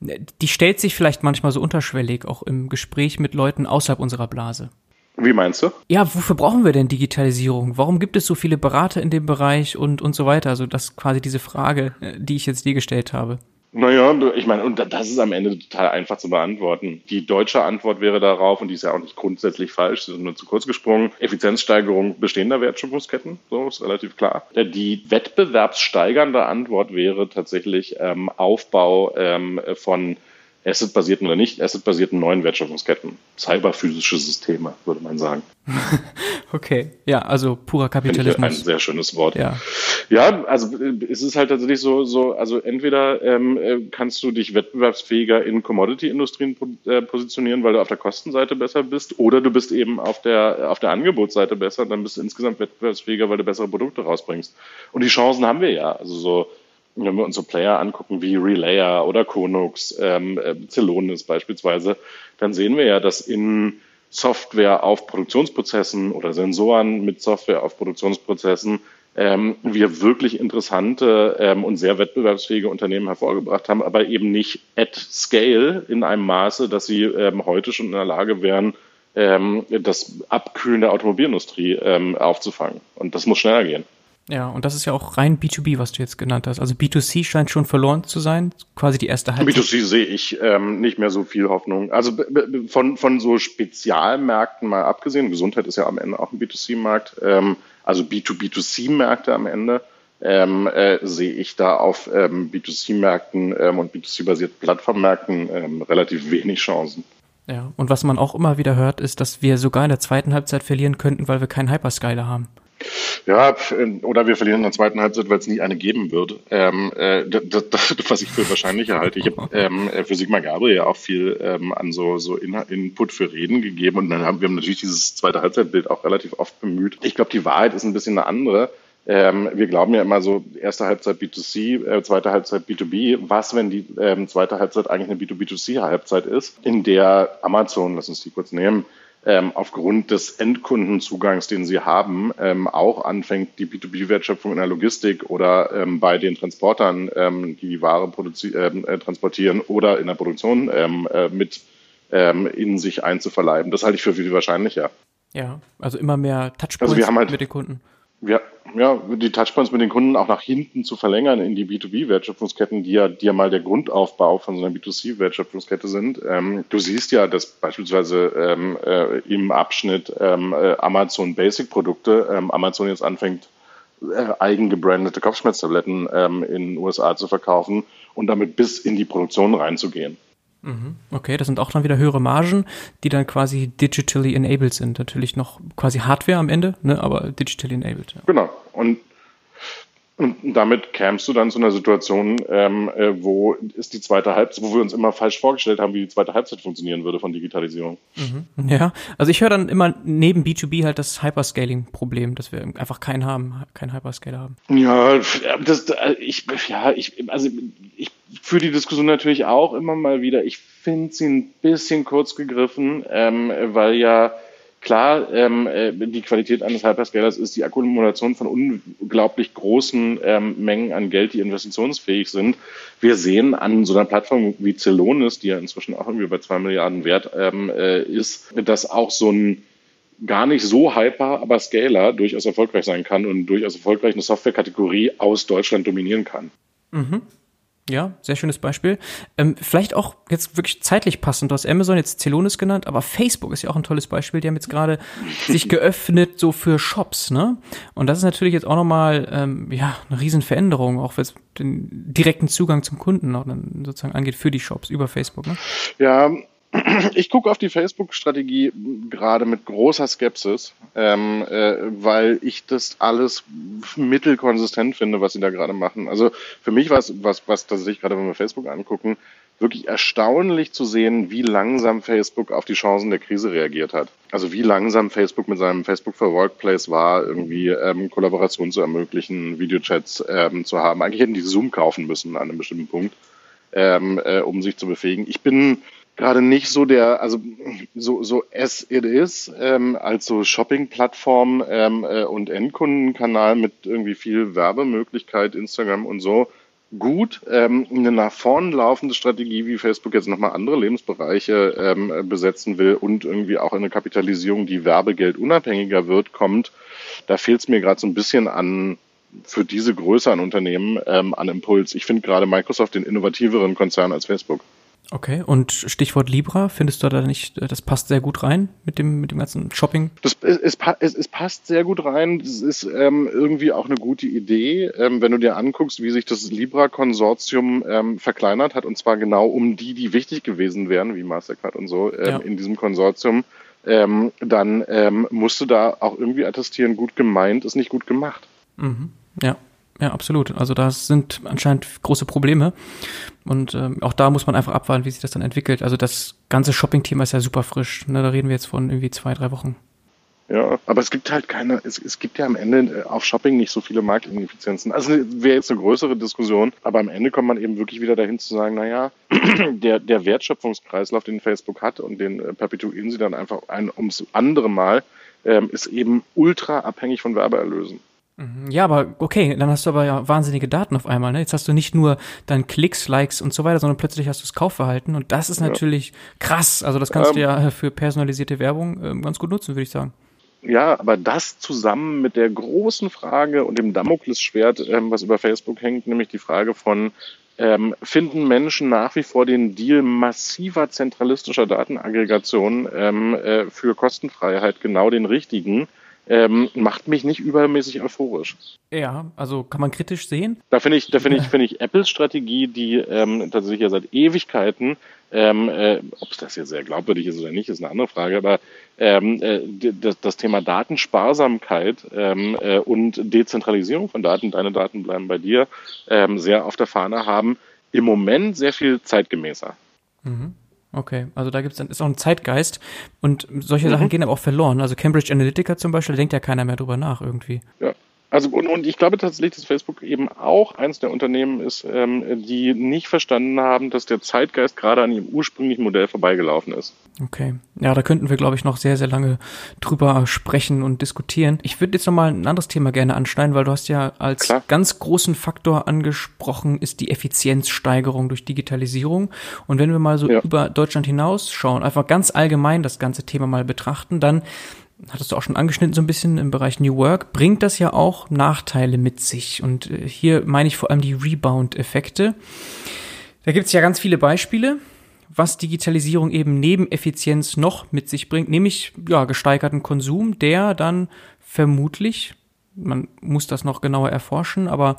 die stellt sich vielleicht manchmal so unterschwellig, auch im Gespräch mit Leuten außerhalb unserer Blase. Wie meinst du? Ja, wofür brauchen wir denn Digitalisierung? Warum gibt es so viele Berater in dem Bereich und, und so weiter? Also das ist quasi diese Frage, äh, die ich jetzt dir gestellt habe. Naja, ich meine, und das ist am Ende total einfach zu beantworten. Die deutsche Antwort wäre darauf, und die ist ja auch nicht grundsätzlich falsch, sie sind nur zu kurz gesprungen, Effizienzsteigerung bestehender Wertschöpfungsketten, so ist relativ klar. Die wettbewerbssteigernde Antwort wäre tatsächlich ähm, Aufbau ähm, von assetbasierten oder nicht assetbasierten neuen Wertschöpfungsketten. Cyberphysische Systeme, würde man sagen. okay, ja, also purer Kapitalismus. ein sehr schönes Wort. Ja. ja, also es ist halt tatsächlich so, so also entweder ähm, äh, kannst du dich wettbewerbsfähiger in Commodity-Industrien äh, positionieren, weil du auf der Kostenseite besser bist, oder du bist eben auf der, auf der Angebotsseite besser, dann bist du insgesamt wettbewerbsfähiger, weil du bessere Produkte rausbringst. Und die Chancen haben wir ja. Also so wenn wir uns so Player angucken wie Relayer oder Konux, ähm, äh, Celonis beispielsweise, dann sehen wir ja, dass in Software auf Produktionsprozessen oder Sensoren mit Software auf Produktionsprozessen ähm, wir wirklich interessante ähm, und sehr wettbewerbsfähige Unternehmen hervorgebracht haben, aber eben nicht at scale in einem Maße, dass sie ähm, heute schon in der Lage wären, ähm, das Abkühlen der Automobilindustrie ähm, aufzufangen. Und das muss schneller gehen. Ja, und das ist ja auch rein B2B, was du jetzt genannt hast. Also B2C scheint schon verloren zu sein, quasi die erste Halbzeit. B2C sehe ich ähm, nicht mehr so viel Hoffnung. Also von, von so Spezialmärkten mal abgesehen, Gesundheit ist ja am Ende auch ein B2C-Markt, ähm, also B2B2C-Märkte am Ende, ähm, äh, sehe ich da auf ähm, B2C-Märkten ähm, und B2C-basierten Plattformmärkten ähm, relativ wenig Chancen. Ja, und was man auch immer wieder hört, ist, dass wir sogar in der zweiten Halbzeit verlieren könnten, weil wir keinen Hyperscaler haben. Ja, oder wir verlieren in der zweiten Halbzeit, weil es nie eine geben wird. Ähm, äh, das, das, was ich für wahrscheinlicher halte. Ich habe ähm, äh, für Sigmar Gabriel ja auch viel ähm, an so, so In Input für Reden gegeben und dann haben wir haben natürlich dieses zweite Halbzeitbild auch relativ oft bemüht. Ich glaube, die Wahrheit ist ein bisschen eine andere. Ähm, wir glauben ja immer so, erste Halbzeit B2C, äh, zweite Halbzeit B2B. Was, wenn die ähm, zweite Halbzeit eigentlich eine B2B2C-Halbzeit ist, in der Amazon, lass uns die kurz nehmen, ähm, aufgrund des Endkundenzugangs, den sie haben, ähm, auch anfängt, die B2B-Wertschöpfung in der Logistik oder ähm, bei den Transportern, ähm, die die Ware ähm, äh, transportieren oder in der Produktion ähm, äh, mit ähm, in sich einzuverleiben. Das halte ich für viel wahrscheinlicher. Ja, also immer mehr Touchpoints also halt, mit den Kunden ja, ja, die Touchpoints mit den Kunden auch nach hinten zu verlängern in die B2B-Wertschöpfungsketten, die ja, die ja mal der Grundaufbau von so einer B2C-Wertschöpfungskette sind. Ähm, du siehst ja, dass beispielsweise ähm, äh, im Abschnitt ähm, äh, Amazon Basic-Produkte ähm, Amazon jetzt anfängt, äh, eigengebrandete Kopfschmerztabletten ähm, in den USA zu verkaufen und damit bis in die Produktion reinzugehen. Mhm. Okay, das sind auch dann wieder höhere Margen, die dann quasi digitally enabled sind. Natürlich noch quasi Hardware am Ende, ne, aber digitally enabled. Ja. Genau. Und und damit kämst du dann zu einer Situation, ähm, äh, wo ist die zweite Halbzeit, wo wir uns immer falsch vorgestellt haben, wie die zweite Halbzeit funktionieren würde von Digitalisierung. Mhm. Ja, also ich höre dann immer neben B2B halt das Hyperscaling-Problem, dass wir einfach keinen haben, keinen Hyperscaler haben. Ja, das, ich, ja, ich, also ich führe die Diskussion natürlich auch immer mal wieder. Ich finde sie ein bisschen kurz gegriffen, ähm, weil ja Klar, ähm, äh, die Qualität eines Hyperscalers ist die Akkumulation von unglaublich großen ähm, Mengen an Geld, die investitionsfähig sind. Wir sehen an so einer Plattform wie Celonis, die ja inzwischen auch irgendwie bei zwei Milliarden wert ähm, äh, ist, dass auch so ein gar nicht so hyper, aber Scaler durchaus erfolgreich sein kann und durchaus erfolgreich eine Softwarekategorie aus Deutschland dominieren kann. Mhm. Ja, sehr schönes Beispiel. Ähm, vielleicht auch jetzt wirklich zeitlich passend. Du hast Amazon jetzt Celonis genannt, aber Facebook ist ja auch ein tolles Beispiel. Die haben jetzt gerade sich geöffnet so für Shops, ne? Und das ist natürlich jetzt auch nochmal, ähm, ja, eine Riesenveränderung, auch was den direkten Zugang zum Kunden auch dann sozusagen angeht für die Shops über Facebook, ne? Ja, ich gucke auf die Facebook-Strategie gerade mit großer Skepsis, ähm, äh, weil ich das alles mittelkonsistent finde, was sie da gerade machen. Also für mich war es, was, was tatsächlich gerade, wenn wir Facebook angucken, wirklich erstaunlich zu sehen, wie langsam Facebook auf die Chancen der Krise reagiert hat. Also wie langsam Facebook mit seinem Facebook for Workplace war, irgendwie ähm, Kollaboration zu ermöglichen, Videochats ähm, zu haben. Eigentlich hätten die Zoom kaufen müssen an einem bestimmten Punkt, ähm, äh, um sich zu befähigen. Ich bin gerade nicht so der, also so, so as it is, ähm, als so Shopping-Plattform ähm, äh, und Endkundenkanal mit irgendwie viel Werbemöglichkeit, Instagram und so gut. Ähm, eine nach vorn laufende Strategie, wie Facebook jetzt nochmal andere Lebensbereiche ähm, besetzen will und irgendwie auch eine Kapitalisierung, die Werbegeld unabhängiger wird, kommt, da fehlt es mir gerade so ein bisschen an für diese Größe an Unternehmen ähm, an Impuls. Ich finde gerade Microsoft den innovativeren Konzern als Facebook. Okay, und Stichwort Libra, findest du da nicht, äh, das passt sehr gut rein mit dem, mit dem ganzen Shopping? Das, es, es, es passt sehr gut rein. Das ist ähm, irgendwie auch eine gute Idee, ähm, wenn du dir anguckst, wie sich das Libra-Konsortium ähm, verkleinert hat, und zwar genau um die, die wichtig gewesen wären, wie Mastercard und so, ähm, ja. in diesem Konsortium, ähm, dann ähm, musst du da auch irgendwie attestieren, gut gemeint ist nicht gut gemacht. Mhm. Ja, ja, absolut. Also da sind anscheinend große Probleme. Und ähm, auch da muss man einfach abwarten, wie sich das dann entwickelt. Also das ganze Shopping-Thema ist ja super frisch. Ne? Da reden wir jetzt von irgendwie zwei, drei Wochen. Ja, aber es gibt halt keine, es, es gibt ja am Ende äh, auf Shopping nicht so viele Marktineffizienzen. Also wäre jetzt eine größere Diskussion, aber am Ende kommt man eben wirklich wieder dahin zu sagen, naja, der, der Wertschöpfungskreislauf, den Facebook hat und den äh, perpetuieren sie dann einfach ein ums andere Mal, ähm, ist eben ultra abhängig von Werbeerlösen. Mhm. Ja, aber okay, dann hast du aber ja wahnsinnige Daten auf einmal. Ne? Jetzt hast du nicht nur dann Klicks, Likes und so weiter, sondern plötzlich hast du das Kaufverhalten und das ist natürlich ja. krass. Also das kannst ähm, du ja für personalisierte Werbung ähm, ganz gut nutzen, würde ich sagen. Ja, aber das zusammen mit der großen Frage und dem Damoklesschwert, ähm, was über Facebook hängt, nämlich die Frage von, ähm, finden Menschen nach wie vor den Deal massiver zentralistischer Datenaggregation ähm, äh, für Kostenfreiheit genau den richtigen? Ähm, macht mich nicht übermäßig euphorisch. Ja, also kann man kritisch sehen. Da finde ich, da finde ich, finde ich Apples Strategie, die ähm, tatsächlich ja seit Ewigkeiten, ähm, äh, ob es das jetzt sehr glaubwürdig ist oder nicht, ist eine andere Frage, aber ähm, äh, das, das Thema Datensparsamkeit ähm, äh, und Dezentralisierung von Daten, deine Daten bleiben bei dir, ähm, sehr auf der Fahne haben, im Moment sehr viel zeitgemäßer. Mhm. Okay, also da gibt's dann ist auch ein Zeitgeist und solche mhm. Sachen gehen aber auch verloren. Also Cambridge Analytica zum Beispiel, da denkt ja keiner mehr drüber nach irgendwie. Ja, also und, und ich glaube tatsächlich, dass Facebook eben auch eins der Unternehmen ist, ähm, die nicht verstanden haben, dass der Zeitgeist gerade an ihrem ursprünglichen Modell vorbeigelaufen ist. Okay, ja, da könnten wir, glaube ich, noch sehr, sehr lange drüber sprechen und diskutieren. Ich würde jetzt nochmal ein anderes Thema gerne anschneiden, weil du hast ja als Klar. ganz großen Faktor angesprochen, ist die Effizienzsteigerung durch Digitalisierung. Und wenn wir mal so ja. über Deutschland hinaus schauen, einfach ganz allgemein das ganze Thema mal betrachten, dann hattest du auch schon angeschnitten, so ein bisschen im Bereich New Work, bringt das ja auch Nachteile mit sich. Und äh, hier meine ich vor allem die Rebound-Effekte. Da gibt es ja ganz viele Beispiele, was Digitalisierung eben neben Effizienz noch mit sich bringt, nämlich ja, gesteigerten Konsum, der dann vermutlich, man muss das noch genauer erforschen, aber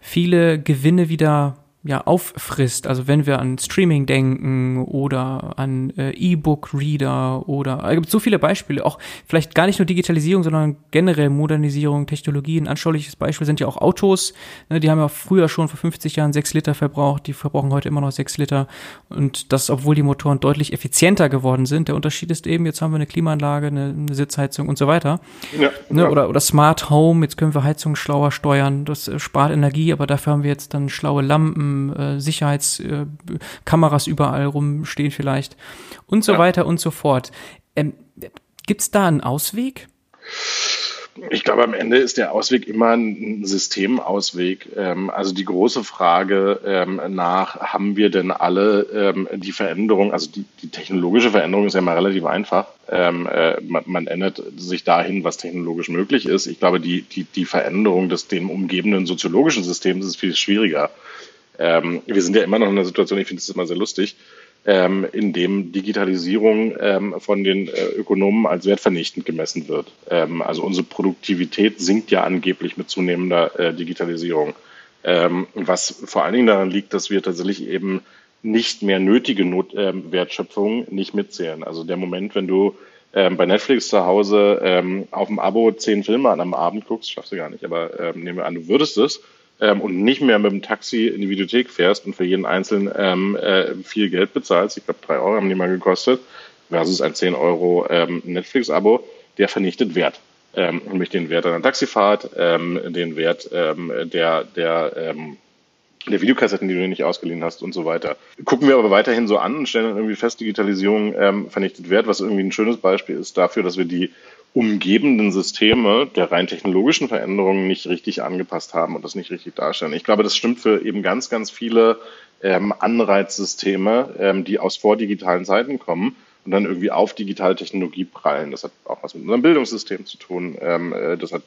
viele Gewinne wieder ja, auffrisst. Also wenn wir an Streaming denken oder an äh, E-Book-Reader oder es gibt so viele Beispiele, auch vielleicht gar nicht nur Digitalisierung, sondern generell Modernisierung, Technologie. Ein anschauliches Beispiel sind ja auch Autos. Ne, die haben ja früher schon vor 50 Jahren sechs Liter verbraucht, die verbrauchen heute immer noch sechs Liter. Und das, obwohl die Motoren deutlich effizienter geworden sind. Der Unterschied ist eben, jetzt haben wir eine Klimaanlage, eine, eine Sitzheizung und so weiter. Ja, ne, ja. Oder, oder Smart Home, jetzt können wir Heizung schlauer steuern. Das äh, spart Energie, aber dafür haben wir jetzt dann schlaue Lampen äh, Sicherheitskameras äh, überall rumstehen vielleicht und so ja. weiter und so fort. Ähm, Gibt es da einen Ausweg? Ich glaube, am Ende ist der Ausweg immer ein Systemausweg. Ähm, also die große Frage ähm, nach, haben wir denn alle ähm, die Veränderung, also die, die technologische Veränderung ist ja mal relativ einfach. Äh, man, man, ändert sich dahin, was technologisch möglich ist. Ich glaube, die, die, die Veränderung des dem umgebenden soziologischen Systems ist viel schwieriger. Ähm, wir sind ja immer noch in einer Situation, ich finde es immer sehr lustig, ähm, in dem Digitalisierung ähm, von den äh, Ökonomen als wertvernichtend gemessen wird. Ähm, also unsere Produktivität sinkt ja angeblich mit zunehmender äh, Digitalisierung. Ähm, was vor allen Dingen daran liegt, dass wir tatsächlich eben nicht mehr nötige Not, ähm, Wertschöpfung nicht mitzählen. Also der Moment, wenn du ähm, bei Netflix zu Hause ähm, auf dem Abo zehn Filme an einem Abend guckst, schaffst du gar nicht, aber nehmen wir an, du würdest es, ähm, und nicht mehr mit dem Taxi in die Videothek fährst und für jeden Einzelnen ähm, äh, viel Geld bezahlst, ich glaube drei Euro haben die mal gekostet, versus ein 10 Euro ähm, Netflix-Abo, der vernichtet Wert. Ähm, nämlich den Wert einer Taxifahrt, ähm, den Wert ähm, der, der, ähm, der Videokassetten, die du nicht ausgeliehen hast und so weiter. Gucken wir aber weiterhin so an und stellen dann irgendwie fest, Digitalisierung ähm, vernichtet Wert, was irgendwie ein schönes Beispiel ist dafür, dass wir die umgebenden Systeme der rein technologischen Veränderungen nicht richtig angepasst haben und das nicht richtig darstellen. Ich glaube, das stimmt für eben ganz, ganz viele ähm, Anreizsysteme, ähm, die aus vordigitalen Zeiten kommen und dann irgendwie auf digitale Technologie prallen. Das hat auch was mit unserem Bildungssystem zu tun. Ähm, äh, das hat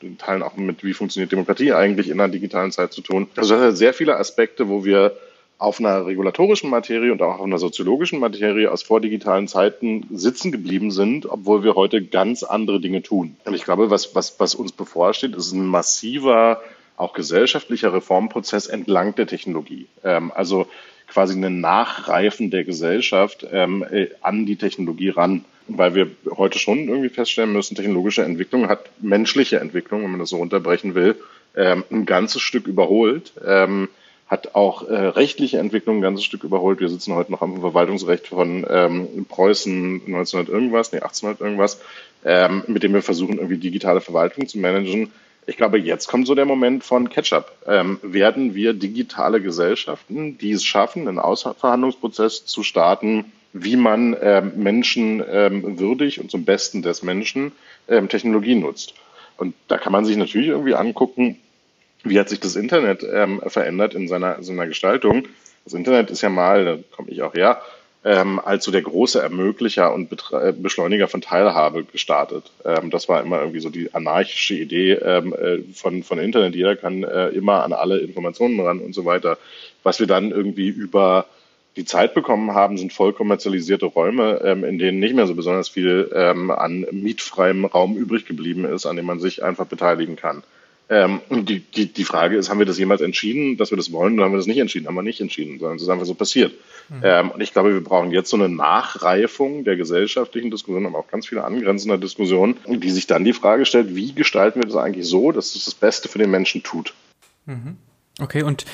in Teilen auch mit, wie funktioniert Demokratie eigentlich in einer digitalen Zeit zu tun. Also das hat sehr viele Aspekte, wo wir auf einer regulatorischen Materie und auch auf einer soziologischen Materie aus vordigitalen Zeiten sitzen geblieben sind, obwohl wir heute ganz andere Dinge tun. Und ich glaube, was, was, was uns bevorsteht, ist ein massiver, auch gesellschaftlicher Reformprozess entlang der Technologie. Ähm, also quasi ein Nachreifen der Gesellschaft ähm, äh, an die Technologie ran. Weil wir heute schon irgendwie feststellen müssen, technologische Entwicklung hat menschliche Entwicklung, wenn man das so unterbrechen will, ähm, ein ganzes Stück überholt. Ähm, hat auch äh, rechtliche Entwicklungen ein ganzes Stück überholt. Wir sitzen heute noch am Verwaltungsrecht von ähm, Preußen 1900 irgendwas, nee, 1800 irgendwas, ähm, mit dem wir versuchen, irgendwie digitale Verwaltung zu managen. Ich glaube, jetzt kommt so der Moment von Catch-up. Ähm, werden wir digitale Gesellschaften, die es schaffen, einen Ausverhandlungsprozess zu starten, wie man ähm, Menschen ähm, würdig und zum Besten des Menschen ähm, Technologie nutzt? Und da kann man sich natürlich irgendwie angucken, wie hat sich das Internet ähm, verändert in seiner, seiner Gestaltung? Das Internet ist ja mal, da komme ich auch her, ähm, als so der große Ermöglicher und Betre äh, Beschleuniger von Teilhabe gestartet. Ähm, das war immer irgendwie so die anarchische Idee ähm, äh, von, von Internet. Jeder kann äh, immer an alle Informationen ran und so weiter. Was wir dann irgendwie über die Zeit bekommen haben, sind voll kommerzialisierte Räume, ähm, in denen nicht mehr so besonders viel ähm, an mietfreiem Raum übrig geblieben ist, an dem man sich einfach beteiligen kann. Ähm, und die, die, die Frage ist, haben wir das jemals entschieden, dass wir das wollen, oder haben wir das nicht entschieden? Haben wir nicht entschieden, sondern es ist einfach so passiert. Mhm. Ähm, und ich glaube, wir brauchen jetzt so eine Nachreifung der gesellschaftlichen Diskussion, aber auch ganz viele angrenzende Diskussionen, die sich dann die Frage stellt, wie gestalten wir das eigentlich so, dass es das Beste für den Menschen tut? Mhm. Okay, und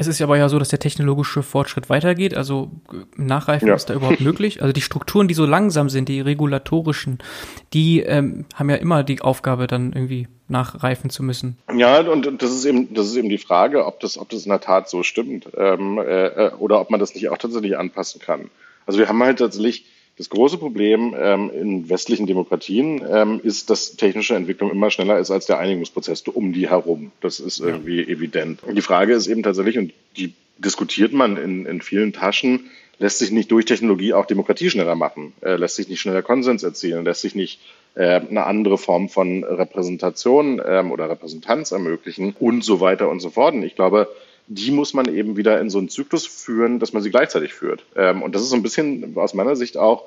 es ist aber ja so, dass der technologische Fortschritt weitergeht. Also Nachreifen ja. ist da überhaupt möglich. Also die Strukturen, die so langsam sind, die regulatorischen, die ähm, haben ja immer die Aufgabe, dann irgendwie nachreifen zu müssen. Ja, und das ist eben, das ist eben die Frage, ob das, ob das in der Tat so stimmt ähm, äh, äh oder ob man das nicht auch tatsächlich anpassen kann. Also wir haben halt tatsächlich das große Problem ähm, in westlichen Demokratien ähm, ist, dass technische Entwicklung immer schneller ist als der Einigungsprozess um die herum. Das ist irgendwie ja. evident. Und die Frage ist eben tatsächlich, und die diskutiert man in, in vielen Taschen, lässt sich nicht durch Technologie auch Demokratie schneller machen, äh, lässt sich nicht schneller Konsens erzielen, lässt sich nicht äh, eine andere Form von Repräsentation ähm, oder Repräsentanz ermöglichen und so weiter und so fort. Und ich glaube, die muss man eben wieder in so einen Zyklus führen, dass man sie gleichzeitig führt. Ähm, und das ist so ein bisschen aus meiner Sicht auch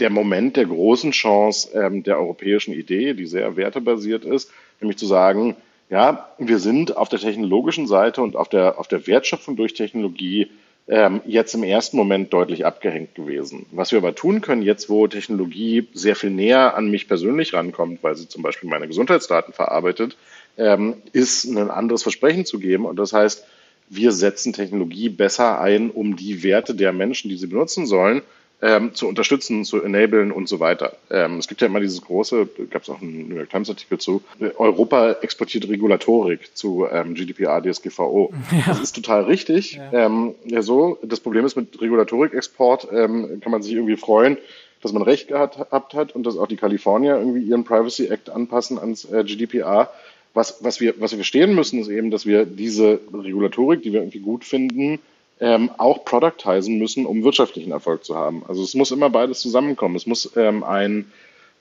der Moment der großen Chance ähm, der europäischen Idee, die sehr wertebasiert ist, nämlich zu sagen, Ja, wir sind auf der technologischen Seite und auf der, auf der Wertschöpfung durch Technologie ähm, jetzt im ersten Moment deutlich abgehängt gewesen. Was wir aber tun können, jetzt wo Technologie sehr viel näher an mich persönlich rankommt, weil sie zum Beispiel meine Gesundheitsdaten verarbeitet, ähm, ist ein anderes Versprechen zu geben. Und das heißt, wir setzen Technologie besser ein, um die Werte der Menschen, die sie benutzen sollen, ähm, zu unterstützen, zu enablen und so weiter. Ähm, es gibt ja immer dieses große, gab es auch einen New York Times Artikel zu, Europa exportiert Regulatorik zu ähm, GDPR, DSGVO. Ja. Das ist total richtig. Ja. Ähm, ja, so. Das Problem ist mit Regulatorik-Export ähm, kann man sich irgendwie freuen, dass man Recht gehabt hat und dass auch die Kalifornier irgendwie ihren Privacy Act anpassen ans äh, GDPR. Was, was, wir, was wir verstehen müssen, ist eben, dass wir diese Regulatorik, die wir irgendwie gut finden, ähm, auch productizen müssen, um wirtschaftlichen Erfolg zu haben. Also es muss immer beides zusammenkommen. Es muss ähm, ein,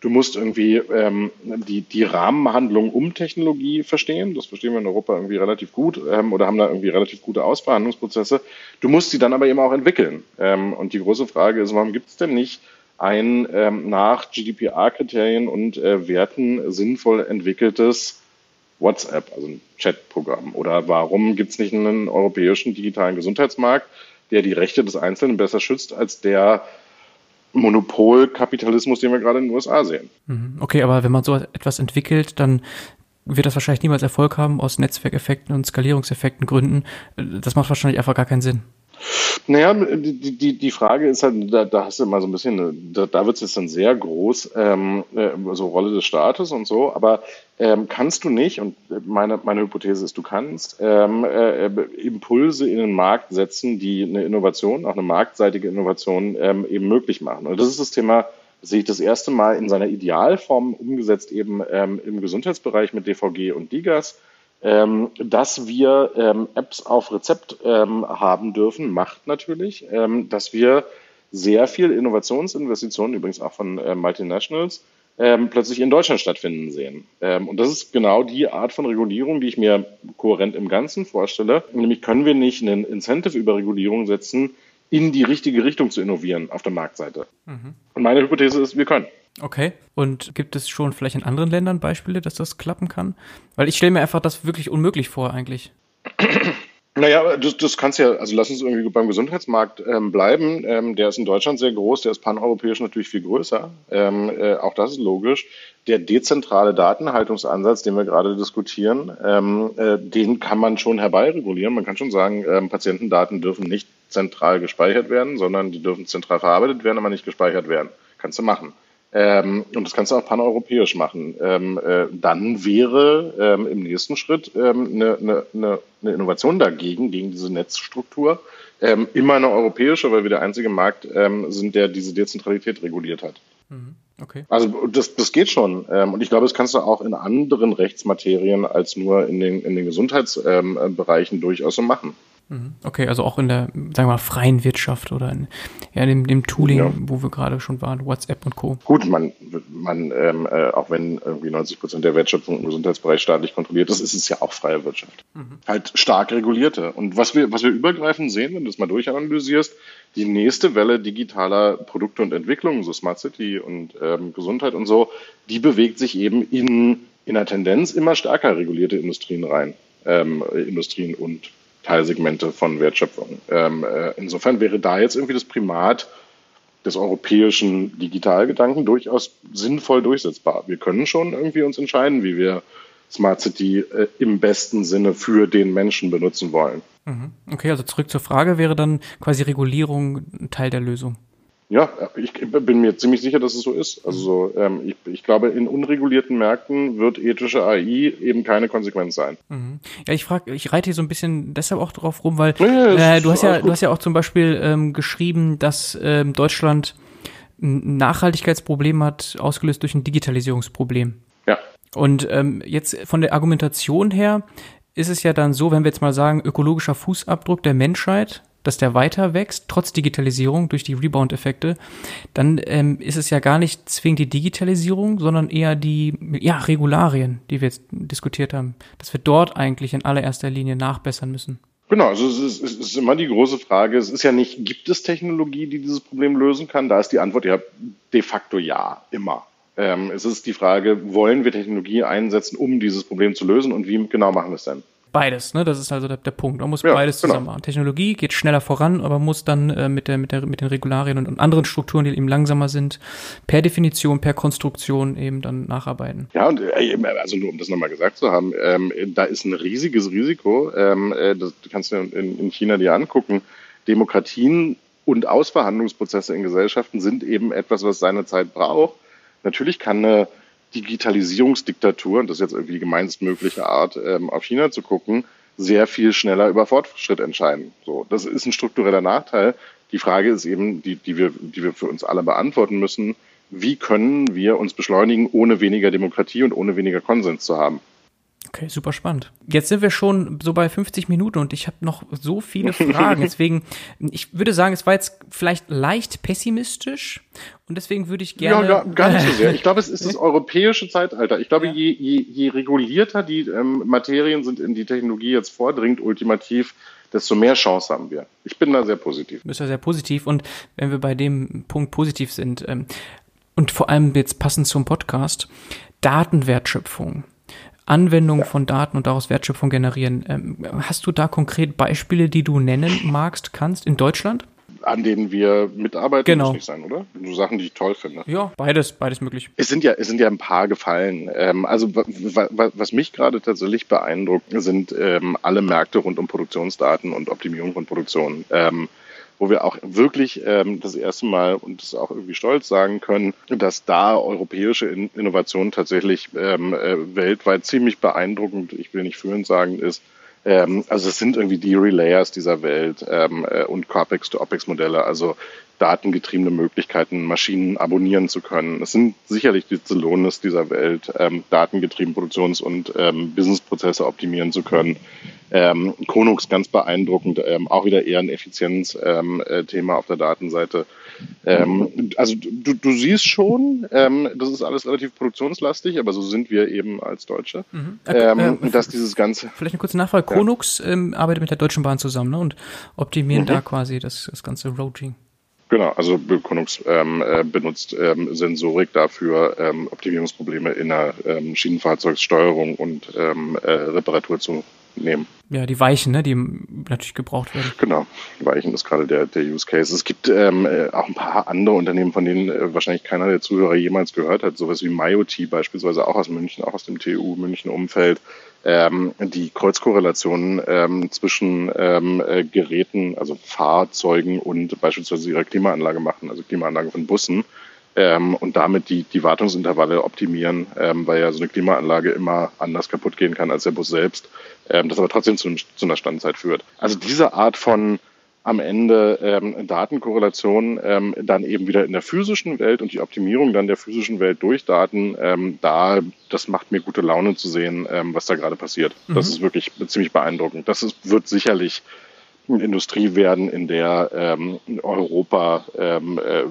du musst irgendwie ähm, die, die Rahmenhandlung um Technologie verstehen. Das verstehen wir in Europa irgendwie relativ gut ähm, oder haben da irgendwie relativ gute Ausverhandlungsprozesse. Du musst sie dann aber eben auch entwickeln. Ähm, und die große Frage ist, warum gibt es denn nicht ein ähm, nach GDPR-Kriterien und äh, Werten sinnvoll entwickeltes WhatsApp, also ein Chatprogramm? Oder warum gibt es nicht einen europäischen digitalen Gesundheitsmarkt, der die Rechte des Einzelnen besser schützt als der Monopolkapitalismus, den wir gerade in den USA sehen? Mhm. Okay, aber wenn man so etwas entwickelt, dann wird das wahrscheinlich niemals Erfolg haben aus Netzwerkeffekten und Skalierungseffekten Gründen. Das macht wahrscheinlich einfach gar keinen Sinn. Naja, die, die, die Frage ist halt, da, da hast du immer so ein bisschen, da, da wird es jetzt dann sehr groß, ähm, äh, so Rolle des Staates und so, aber ähm, kannst du nicht, und meine, meine Hypothese ist, du kannst ähm, äh, Impulse in den Markt setzen, die eine Innovation, auch eine marktseitige Innovation ähm, eben möglich machen. Und das ist das Thema, das sehe ich das erste Mal in seiner Idealform umgesetzt eben ähm, im Gesundheitsbereich mit DVG und DIGAS ähm, dass wir ähm, Apps auf Rezept ähm, haben dürfen, macht natürlich, ähm, dass wir sehr viel Innovationsinvestitionen, übrigens auch von äh, Multinationals, ähm, plötzlich in Deutschland stattfinden sehen. Ähm, und das ist genau die Art von Regulierung, die ich mir kohärent im Ganzen vorstelle. Nämlich können wir nicht einen Incentive über Regulierung setzen, in die richtige Richtung zu innovieren auf der Marktseite. Mhm. Und meine Hypothese ist, wir können. Okay. Und gibt es schon vielleicht in anderen Ländern Beispiele, dass das klappen kann? Weil ich stelle mir einfach das wirklich unmöglich vor, eigentlich. Naja, das, das kannst ja, also lass uns irgendwie beim Gesundheitsmarkt ähm, bleiben. Ähm, der ist in Deutschland sehr groß, der ist paneuropäisch natürlich viel größer. Ähm, äh, auch das ist logisch. Der dezentrale Datenhaltungsansatz, den wir gerade diskutieren, ähm, äh, den kann man schon herbeiregulieren. Man kann schon sagen, ähm, Patientendaten dürfen nicht zentral gespeichert werden, sondern die dürfen zentral verarbeitet werden, aber nicht gespeichert werden. Kannst du machen. Ähm, und das kannst du auch paneuropäisch machen. Ähm, äh, dann wäre ähm, im nächsten Schritt ähm, eine, eine, eine Innovation dagegen, gegen diese Netzstruktur, ähm, immer eine europäische, weil wir der einzige Markt ähm, sind, der diese Dezentralität reguliert hat. Mhm. Okay. Also das, das geht schon. Und ich glaube, das kannst du auch in anderen Rechtsmaterien als nur in den, in den Gesundheitsbereichen durchaus so machen. Mhm. Okay, also auch in der, sagen wir mal, freien Wirtschaft oder in ja, dem, dem Tooling, ja. wo wir gerade schon waren, WhatsApp und Co. Gut, man, man ähm, äh, auch wenn irgendwie 90 Prozent der Wertschöpfung im Gesundheitsbereich staatlich kontrolliert ist, ist es ja auch freie Wirtschaft. Mhm. Halt stark regulierte. Und was wir, was wir übergreifend sehen, wenn du das mal durchanalysierst, die nächste Welle digitaler Produkte und Entwicklungen, so Smart City und ähm, Gesundheit und so, die bewegt sich eben in, in der Tendenz immer stärker regulierte Industrien rein. Ähm, Industrien und Teilsegmente von Wertschöpfung. Ähm, äh, insofern wäre da jetzt irgendwie das Primat des europäischen Digitalgedanken durchaus sinnvoll durchsetzbar. Wir können schon irgendwie uns entscheiden, wie wir Smart City äh, im besten Sinne für den Menschen benutzen wollen. Mhm. Okay, also zurück zur Frage wäre dann quasi Regulierung Teil der Lösung. Ja, ich bin mir ziemlich sicher, dass es so ist. Also so, ähm, ich, ich, glaube, in unregulierten Märkten wird ethische AI eben keine Konsequenz sein. Mhm. Ja, ich frage, ich reite hier so ein bisschen deshalb auch drauf rum, weil ja, äh, du hast ja, du hast ja auch zum Beispiel ähm, geschrieben, dass ähm, Deutschland ein Nachhaltigkeitsproblem hat, ausgelöst durch ein Digitalisierungsproblem. Ja. Und ähm, jetzt von der Argumentation her ist es ja dann so, wenn wir jetzt mal sagen, ökologischer Fußabdruck der Menschheit dass der weiter wächst, trotz Digitalisierung durch die Rebound-Effekte, dann ähm, ist es ja gar nicht zwingend die Digitalisierung, sondern eher die ja, Regularien, die wir jetzt diskutiert haben, dass wir dort eigentlich in allererster Linie nachbessern müssen. Genau, also es ist, es ist immer die große Frage, es ist ja nicht, gibt es Technologie, die dieses Problem lösen kann? Da ist die Antwort ja de facto ja, immer. Ähm, es ist die Frage, wollen wir Technologie einsetzen, um dieses Problem zu lösen und wie genau machen wir es denn? Beides, ne? Das ist also der, der Punkt. Man muss ja, beides genau. zusammen machen. Technologie geht schneller voran, aber muss dann äh, mit, der, mit, der, mit den Regularien und, und, anderen Strukturen, die eben langsamer sind, per Definition, per Konstruktion eben dann nacharbeiten. Ja, und äh, also nur um das nochmal gesagt zu haben, ähm, da ist ein riesiges Risiko. Ähm, äh, das kannst du in, in China dir angucken. Demokratien und Ausverhandlungsprozesse in Gesellschaften sind eben etwas, was seine Zeit braucht. Natürlich kann eine Digitalisierungsdiktatur, und das ist jetzt irgendwie die gemeinstmögliche Art, ähm, auf China zu gucken, sehr viel schneller über Fortschritt entscheiden. So, das ist ein struktureller Nachteil. Die Frage ist eben, die, die wir, die wir für uns alle beantworten müssen. Wie können wir uns beschleunigen, ohne weniger Demokratie und ohne weniger Konsens zu haben? Okay, super spannend. Jetzt sind wir schon so bei 50 Minuten und ich habe noch so viele Fragen. Deswegen, ich würde sagen, es war jetzt vielleicht leicht pessimistisch und deswegen würde ich gerne. Ja, gar nicht so sehr. Ich glaube, es ist das europäische Zeitalter. Ich glaube, ja. je, je, je regulierter die ähm, Materien sind, in die Technologie jetzt vordringt, ultimativ, desto mehr Chance haben wir. Ich bin da sehr positiv. Du bist ja sehr positiv und wenn wir bei dem Punkt positiv sind ähm, und vor allem jetzt passend zum Podcast, Datenwertschöpfung. Anwendung ja. von Daten und daraus Wertschöpfung generieren. Ähm, hast du da konkret Beispiele, die du nennen magst, kannst in Deutschland? An denen wir mitarbeiten, genau. muss nicht sein, oder? So Sachen, die ich toll finde. Ja, beides, beides möglich. Es sind ja, es sind ja ein paar gefallen. Ähm, also was mich gerade tatsächlich beeindruckt, sind ähm, alle Märkte rund um Produktionsdaten und Optimierung von Produktion wo wir auch wirklich ähm, das erste Mal und das auch irgendwie stolz sagen können, dass da europäische In Innovation tatsächlich ähm, äh, weltweit ziemlich beeindruckend, ich will nicht führend sagen, ist. Ähm, also es sind irgendwie die Relayers dieser Welt ähm, äh, und COPEX-to-OPEX-Modelle, also datengetriebene Möglichkeiten, Maschinen abonnieren zu können. Es sind sicherlich die Zelones dieser Welt, ähm, datengetrieben Produktions- und ähm, Businessprozesse optimieren zu können. Ähm, Konux ganz beeindruckend, ähm, auch wieder eher ein Effizienzthema ähm, äh, auf der Datenseite. Ähm, also du, du siehst schon, ähm, das ist alles relativ produktionslastig, aber so sind wir eben als Deutsche, mhm. ähm, äh, dass dieses ganze. Vielleicht eine kurze Nachfrage. Ja. Konux ähm, arbeitet mit der Deutschen Bahn zusammen ne, und optimieren mhm. da quasi das, das ganze Roading. Genau, also Konux ähm, äh, benutzt ähm, Sensorik dafür, ähm, Optimierungsprobleme in der ähm, Schienenfahrzeugssteuerung und ähm, äh, Reparatur zu nehmen. Ja, die Weichen, ne, die natürlich gebraucht werden. Genau, die Weichen ist gerade der, der Use Case. Es gibt ähm, äh, auch ein paar andere Unternehmen, von denen äh, wahrscheinlich keiner der Zuhörer jemals gehört hat, sowas wie MyOT beispielsweise auch aus München, auch aus dem TU München Umfeld, ähm, die Kreuzkorrelationen ähm, zwischen ähm, äh, Geräten, also Fahrzeugen und beispielsweise ihrer Klimaanlage machen, also Klimaanlage von Bussen ähm, und damit die, die Wartungsintervalle optimieren, ähm, weil ja so eine Klimaanlage immer anders kaputt gehen kann als der Bus selbst, ähm, das aber trotzdem zu, zu einer Standzeit führt. Also diese Art von am Ende ähm, Datenkorrelation ähm, dann eben wieder in der physischen Welt und die Optimierung dann der physischen Welt durch Daten, ähm, da, das macht mir gute Laune zu sehen, ähm, was da gerade passiert. Mhm. Das ist wirklich ziemlich beeindruckend. Das ist, wird sicherlich Industrie werden, in der ähm, Europa ähm, äh,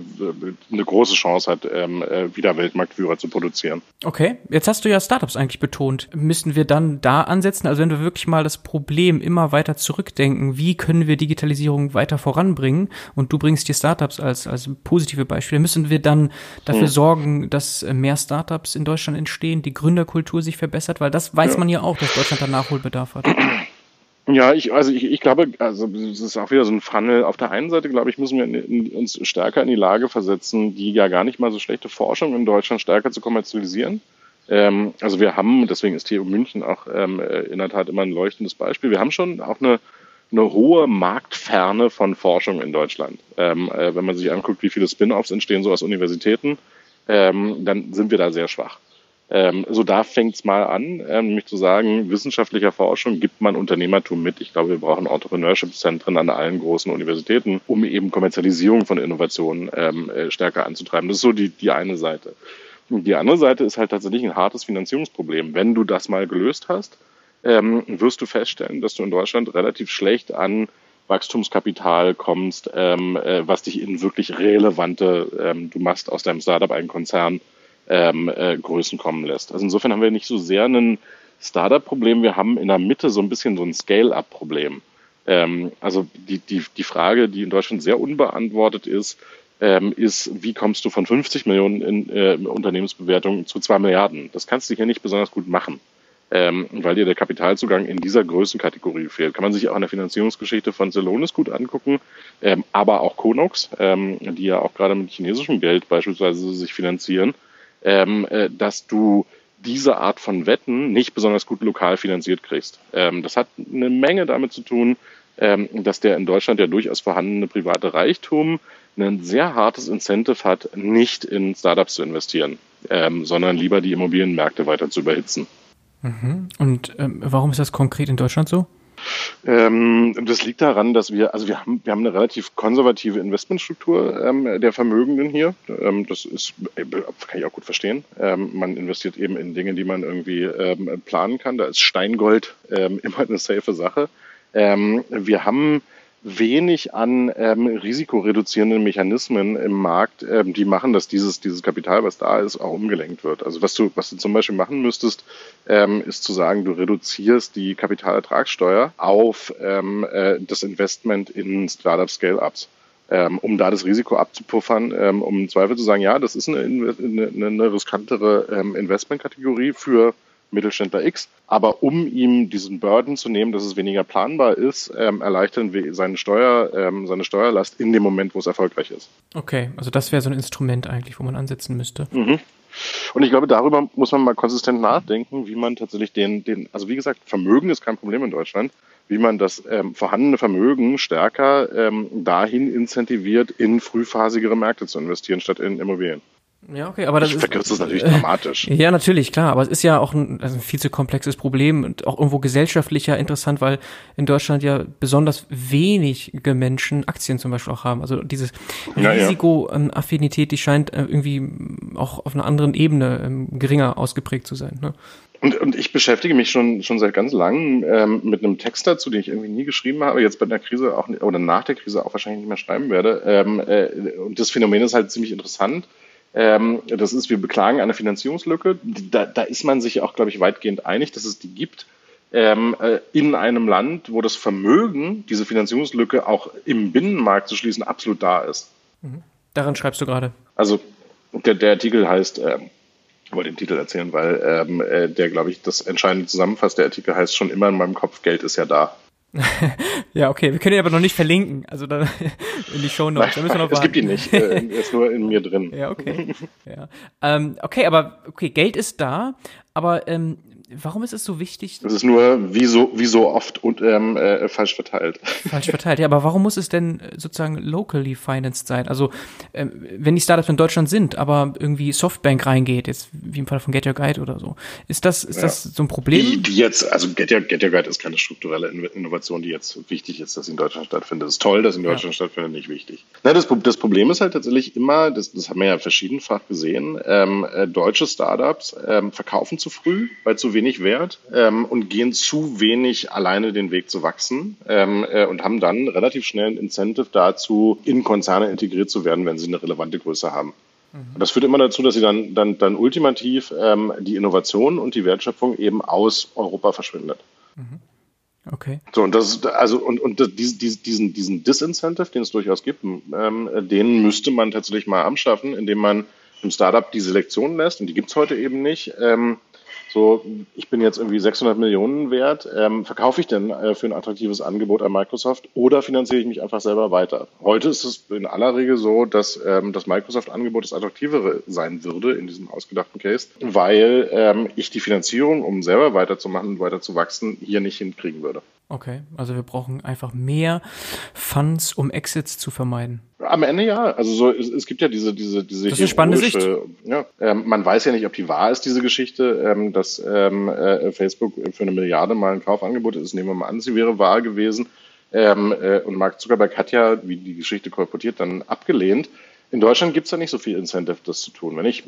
eine große Chance hat, ähm, äh, wieder Weltmarktführer zu produzieren. Okay, jetzt hast du ja Startups eigentlich betont. Müssen wir dann da ansetzen? Also wenn wir wirklich mal das Problem immer weiter zurückdenken, wie können wir Digitalisierung weiter voranbringen? Und du bringst die Startups als, als positive Beispiele. Müssen wir dann dafür hm. sorgen, dass mehr Startups in Deutschland entstehen, die Gründerkultur sich verbessert? Weil das weiß ja. man ja auch, dass Deutschland da Nachholbedarf hat. Ja, ich, also ich, ich glaube, also es ist auch wieder so ein Funnel. Auf der einen Seite, glaube ich, müssen wir in, in, uns stärker in die Lage versetzen, die ja gar nicht mal so schlechte Forschung in Deutschland stärker zu kommerzialisieren. Ähm, also wir haben, deswegen ist TU München auch ähm, äh, in der Tat immer ein leuchtendes Beispiel. Wir haben schon auch eine, eine hohe Marktferne von Forschung in Deutschland. Ähm, äh, wenn man sich anguckt, wie viele Spin-offs entstehen so aus Universitäten, ähm, dann sind wir da sehr schwach. Ähm, so da fängt es mal an, ähm, nämlich zu sagen, wissenschaftlicher Forschung gibt man Unternehmertum mit. Ich glaube, wir brauchen Entrepreneurship-Zentren an allen großen Universitäten, um eben Kommerzialisierung von Innovationen ähm, äh, stärker anzutreiben. Das ist so die, die eine Seite. Und die andere Seite ist halt tatsächlich ein hartes Finanzierungsproblem. Wenn du das mal gelöst hast, ähm, wirst du feststellen, dass du in Deutschland relativ schlecht an Wachstumskapital kommst, ähm, äh, was dich in wirklich relevante, ähm, du machst aus deinem Startup einen Konzern, ähm, äh, Größen kommen lässt. Also insofern haben wir nicht so sehr ein Startup-Problem, wir haben in der Mitte so ein bisschen so ein Scale-up-Problem. Ähm, also die, die, die Frage, die in Deutschland sehr unbeantwortet ist, ähm, ist, wie kommst du von 50 Millionen in äh, Unternehmensbewertung zu 2 Milliarden? Das kannst du hier nicht besonders gut machen, ähm, weil dir der Kapitalzugang in dieser Größenkategorie fehlt. Kann man sich auch in der Finanzierungsgeschichte von Celonis gut angucken, ähm, aber auch Konox, ähm, die ja auch gerade mit chinesischem Geld beispielsweise sich finanzieren, ähm, äh, dass du diese Art von Wetten nicht besonders gut lokal finanziert kriegst. Ähm, das hat eine Menge damit zu tun, ähm, dass der in Deutschland ja durchaus vorhandene private Reichtum ein sehr hartes Incentive hat, nicht in Startups zu investieren, ähm, sondern lieber die Immobilienmärkte weiter zu überhitzen. Mhm. Und ähm, warum ist das konkret in Deutschland so? Ähm, das liegt daran, dass wir, also wir haben, wir haben eine relativ konservative Investmentstruktur ähm, der Vermögenden hier. Ähm, das ist, kann ich auch gut verstehen. Ähm, man investiert eben in Dinge, die man irgendwie ähm, planen kann. Da ist Steingold ähm, immer eine safe Sache. wir haben wenig an ähm, risikoreduzierenden Mechanismen im Markt, ähm, die machen, dass dieses, dieses Kapital, was da ist, auch umgelenkt wird. Also was du, was du zum Beispiel machen müsstest, ähm, ist zu sagen, du reduzierst die Kapitalertragssteuer auf ähm, äh, das Investment in Startup Scale-Ups. Ähm, um da das Risiko abzupuffern, ähm, um im Zweifel zu sagen, ja, das ist eine, eine, eine riskantere ähm, Investmentkategorie für Mittelständler X. Aber um ihm diesen Burden zu nehmen, dass es weniger planbar ist, ähm, erleichtern wir seine Steuer, ähm, seine Steuerlast in dem Moment, wo es erfolgreich ist. Okay, also das wäre so ein Instrument eigentlich, wo man ansetzen müsste. Mhm. Und ich glaube, darüber muss man mal konsistent nachdenken, wie man tatsächlich den, den, also wie gesagt, Vermögen ist kein Problem in Deutschland, wie man das ähm, vorhandene Vermögen stärker ähm, dahin incentiviert, in frühphasigere Märkte zu investieren, statt in Immobilien. Ja, okay, aber das ich verkürze es natürlich dramatisch. Ja, natürlich, klar, aber es ist ja auch ein, also ein viel zu komplexes Problem und auch irgendwo gesellschaftlicher interessant, weil in Deutschland ja besonders wenige Menschen Aktien zum Beispiel auch haben. Also dieses ja, Risikoaffinität, die scheint äh, irgendwie auch auf einer anderen Ebene ähm, geringer ausgeprägt zu sein. Ne? Und, und ich beschäftige mich schon, schon seit ganz langem ähm, mit einem Text dazu, den ich irgendwie nie geschrieben habe, jetzt bei der Krise auch oder nach der Krise auch wahrscheinlich nicht mehr schreiben werde. Ähm, äh, und das Phänomen ist halt ziemlich interessant ähm, das ist, wir beklagen eine Finanzierungslücke. Da, da ist man sich auch, glaube ich, weitgehend einig, dass es die gibt. Ähm, äh, in einem Land, wo das Vermögen, diese Finanzierungslücke auch im Binnenmarkt zu schließen, absolut da ist. Mhm. Daran schreibst du gerade. Also der, der Artikel heißt, ähm, ich wollte den Titel erzählen, weil ähm, äh, der, glaube ich, das Entscheidende zusammenfasst. Der Artikel heißt schon immer in meinem Kopf, Geld ist ja da. ja, okay. Wir können ihn aber noch nicht verlinken. Also dann in die Show Notes. Da müssen wir noch es gibt ihn nicht. Äh, er ist nur in mir drin. ja, okay. Ja. Ähm, okay, aber okay, Geld ist da, aber ähm, warum ist es so wichtig? Es ist nur wie so, wie so oft und ähm, äh, falsch verteilt. Falsch verteilt, ja, aber warum muss es denn äh, sozusagen locally financed sein? Also äh, wenn die Startups in Deutschland sind, aber irgendwie Softbank reingeht, jetzt wie im Fall von Get Your Guide oder so, ist das, ist ja. das so ein Problem? Die, die jetzt, also Get Your, Get Your Guide ist keine strukturelle Innovation, die jetzt wichtig ist, dass sie in Deutschland stattfindet. Es ist toll, dass sie in Deutschland ja. stattfindet, nicht wichtig. Na, das, das Problem ist halt tatsächlich immer, das, das haben wir ja verschiedenfach gesehen, ähm, äh, deutsche Startups ähm, verkaufen zu früh, weil zu wenig Wert ähm, und gehen zu wenig alleine den Weg zu wachsen ähm, äh, und haben dann relativ schnell ein Incentive dazu, in Konzerne integriert zu werden, wenn sie eine relevante Größe haben. Mhm. Das führt immer dazu, dass sie dann, dann, dann ultimativ ähm, die Innovation und die Wertschöpfung eben aus Europa verschwindet. Mhm. Okay. So, und das ist, also, und, und diesen, diesen, diesen Disincentive, den es durchaus gibt, ähm, den müsste man tatsächlich mal anschaffen, indem man im Startup die Selektion lässt, und die gibt's heute eben nicht, ähm, so, ich bin jetzt irgendwie 600 Millionen wert, ähm, verkaufe ich denn äh, für ein attraktives Angebot an Microsoft oder finanziere ich mich einfach selber weiter? Heute ist es in aller Regel so, dass ähm, das Microsoft-Angebot das attraktivere sein würde in diesem ausgedachten Case, weil ähm, ich die Finanzierung, um selber weiterzumachen und weiter zu wachsen, hier nicht hinkriegen würde. Okay, also wir brauchen einfach mehr Funds, um Exits zu vermeiden. Am Ende ja. Also so, es, es gibt ja diese, diese, diese. Das ist eine spannende Sicht. Ja, ähm, man weiß ja nicht, ob die wahr ist, diese Geschichte, ähm, dass ähm, äh, Facebook für eine Milliarde mal ein Kaufangebot ist. Nehmen wir mal an, sie wäre wahr gewesen. Ähm, äh, und Mark Zuckerberg hat ja, wie die Geschichte kolportiert, dann abgelehnt. In Deutschland gibt es ja nicht so viel Incentive, das zu tun. Wenn ich,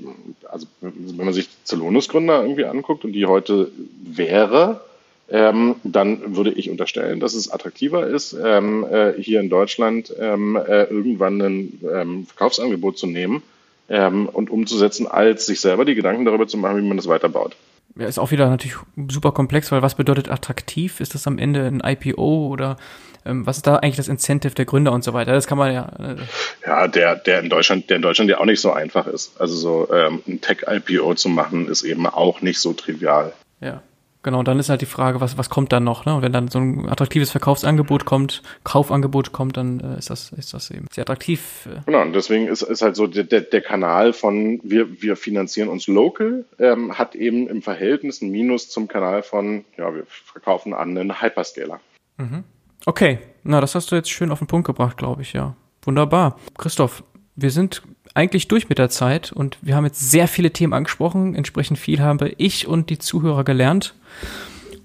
also wenn man sich Zelonus-Gründer irgendwie anguckt und die heute wäre, ähm, dann würde ich unterstellen, dass es attraktiver ist, ähm, äh, hier in Deutschland ähm, äh, irgendwann ein ähm, Verkaufsangebot zu nehmen ähm, und umzusetzen, als sich selber die Gedanken darüber zu machen, wie man das weiterbaut. ja, ist auch wieder natürlich super komplex, weil was bedeutet attraktiv? Ist das am Ende ein IPO oder ähm, was ist da eigentlich das Incentive der Gründer und so weiter? Das kann man ja. Äh ja, der, der in Deutschland, der in Deutschland ja auch nicht so einfach ist. Also so ein Tech-IPO zu machen, ist eben auch nicht so trivial. Ja. Genau, und dann ist halt die Frage, was, was kommt dann noch, ne? Und wenn dann so ein attraktives Verkaufsangebot kommt, Kaufangebot kommt, dann äh, ist das, ist das eben sehr attraktiv. Äh. Genau, und deswegen ist, ist halt so der, der, der Kanal von wir, wir finanzieren uns local, ähm, hat eben im Verhältnis ein Minus zum Kanal von, ja, wir verkaufen an einen Hyperscaler. Mhm. Okay, na, das hast du jetzt schön auf den Punkt gebracht, glaube ich, ja. Wunderbar. Christoph, wir sind eigentlich durch mit der Zeit und wir haben jetzt sehr viele Themen angesprochen. Entsprechend viel habe ich und die Zuhörer gelernt.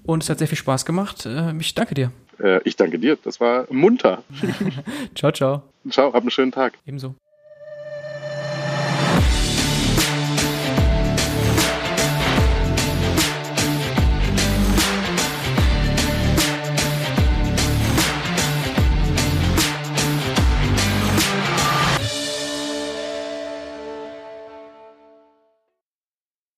Und es hat sehr viel Spaß gemacht. Äh, ich danke dir. Äh, ich danke dir. Das war munter. ciao, ciao. Ciao, hab einen schönen Tag. Ebenso.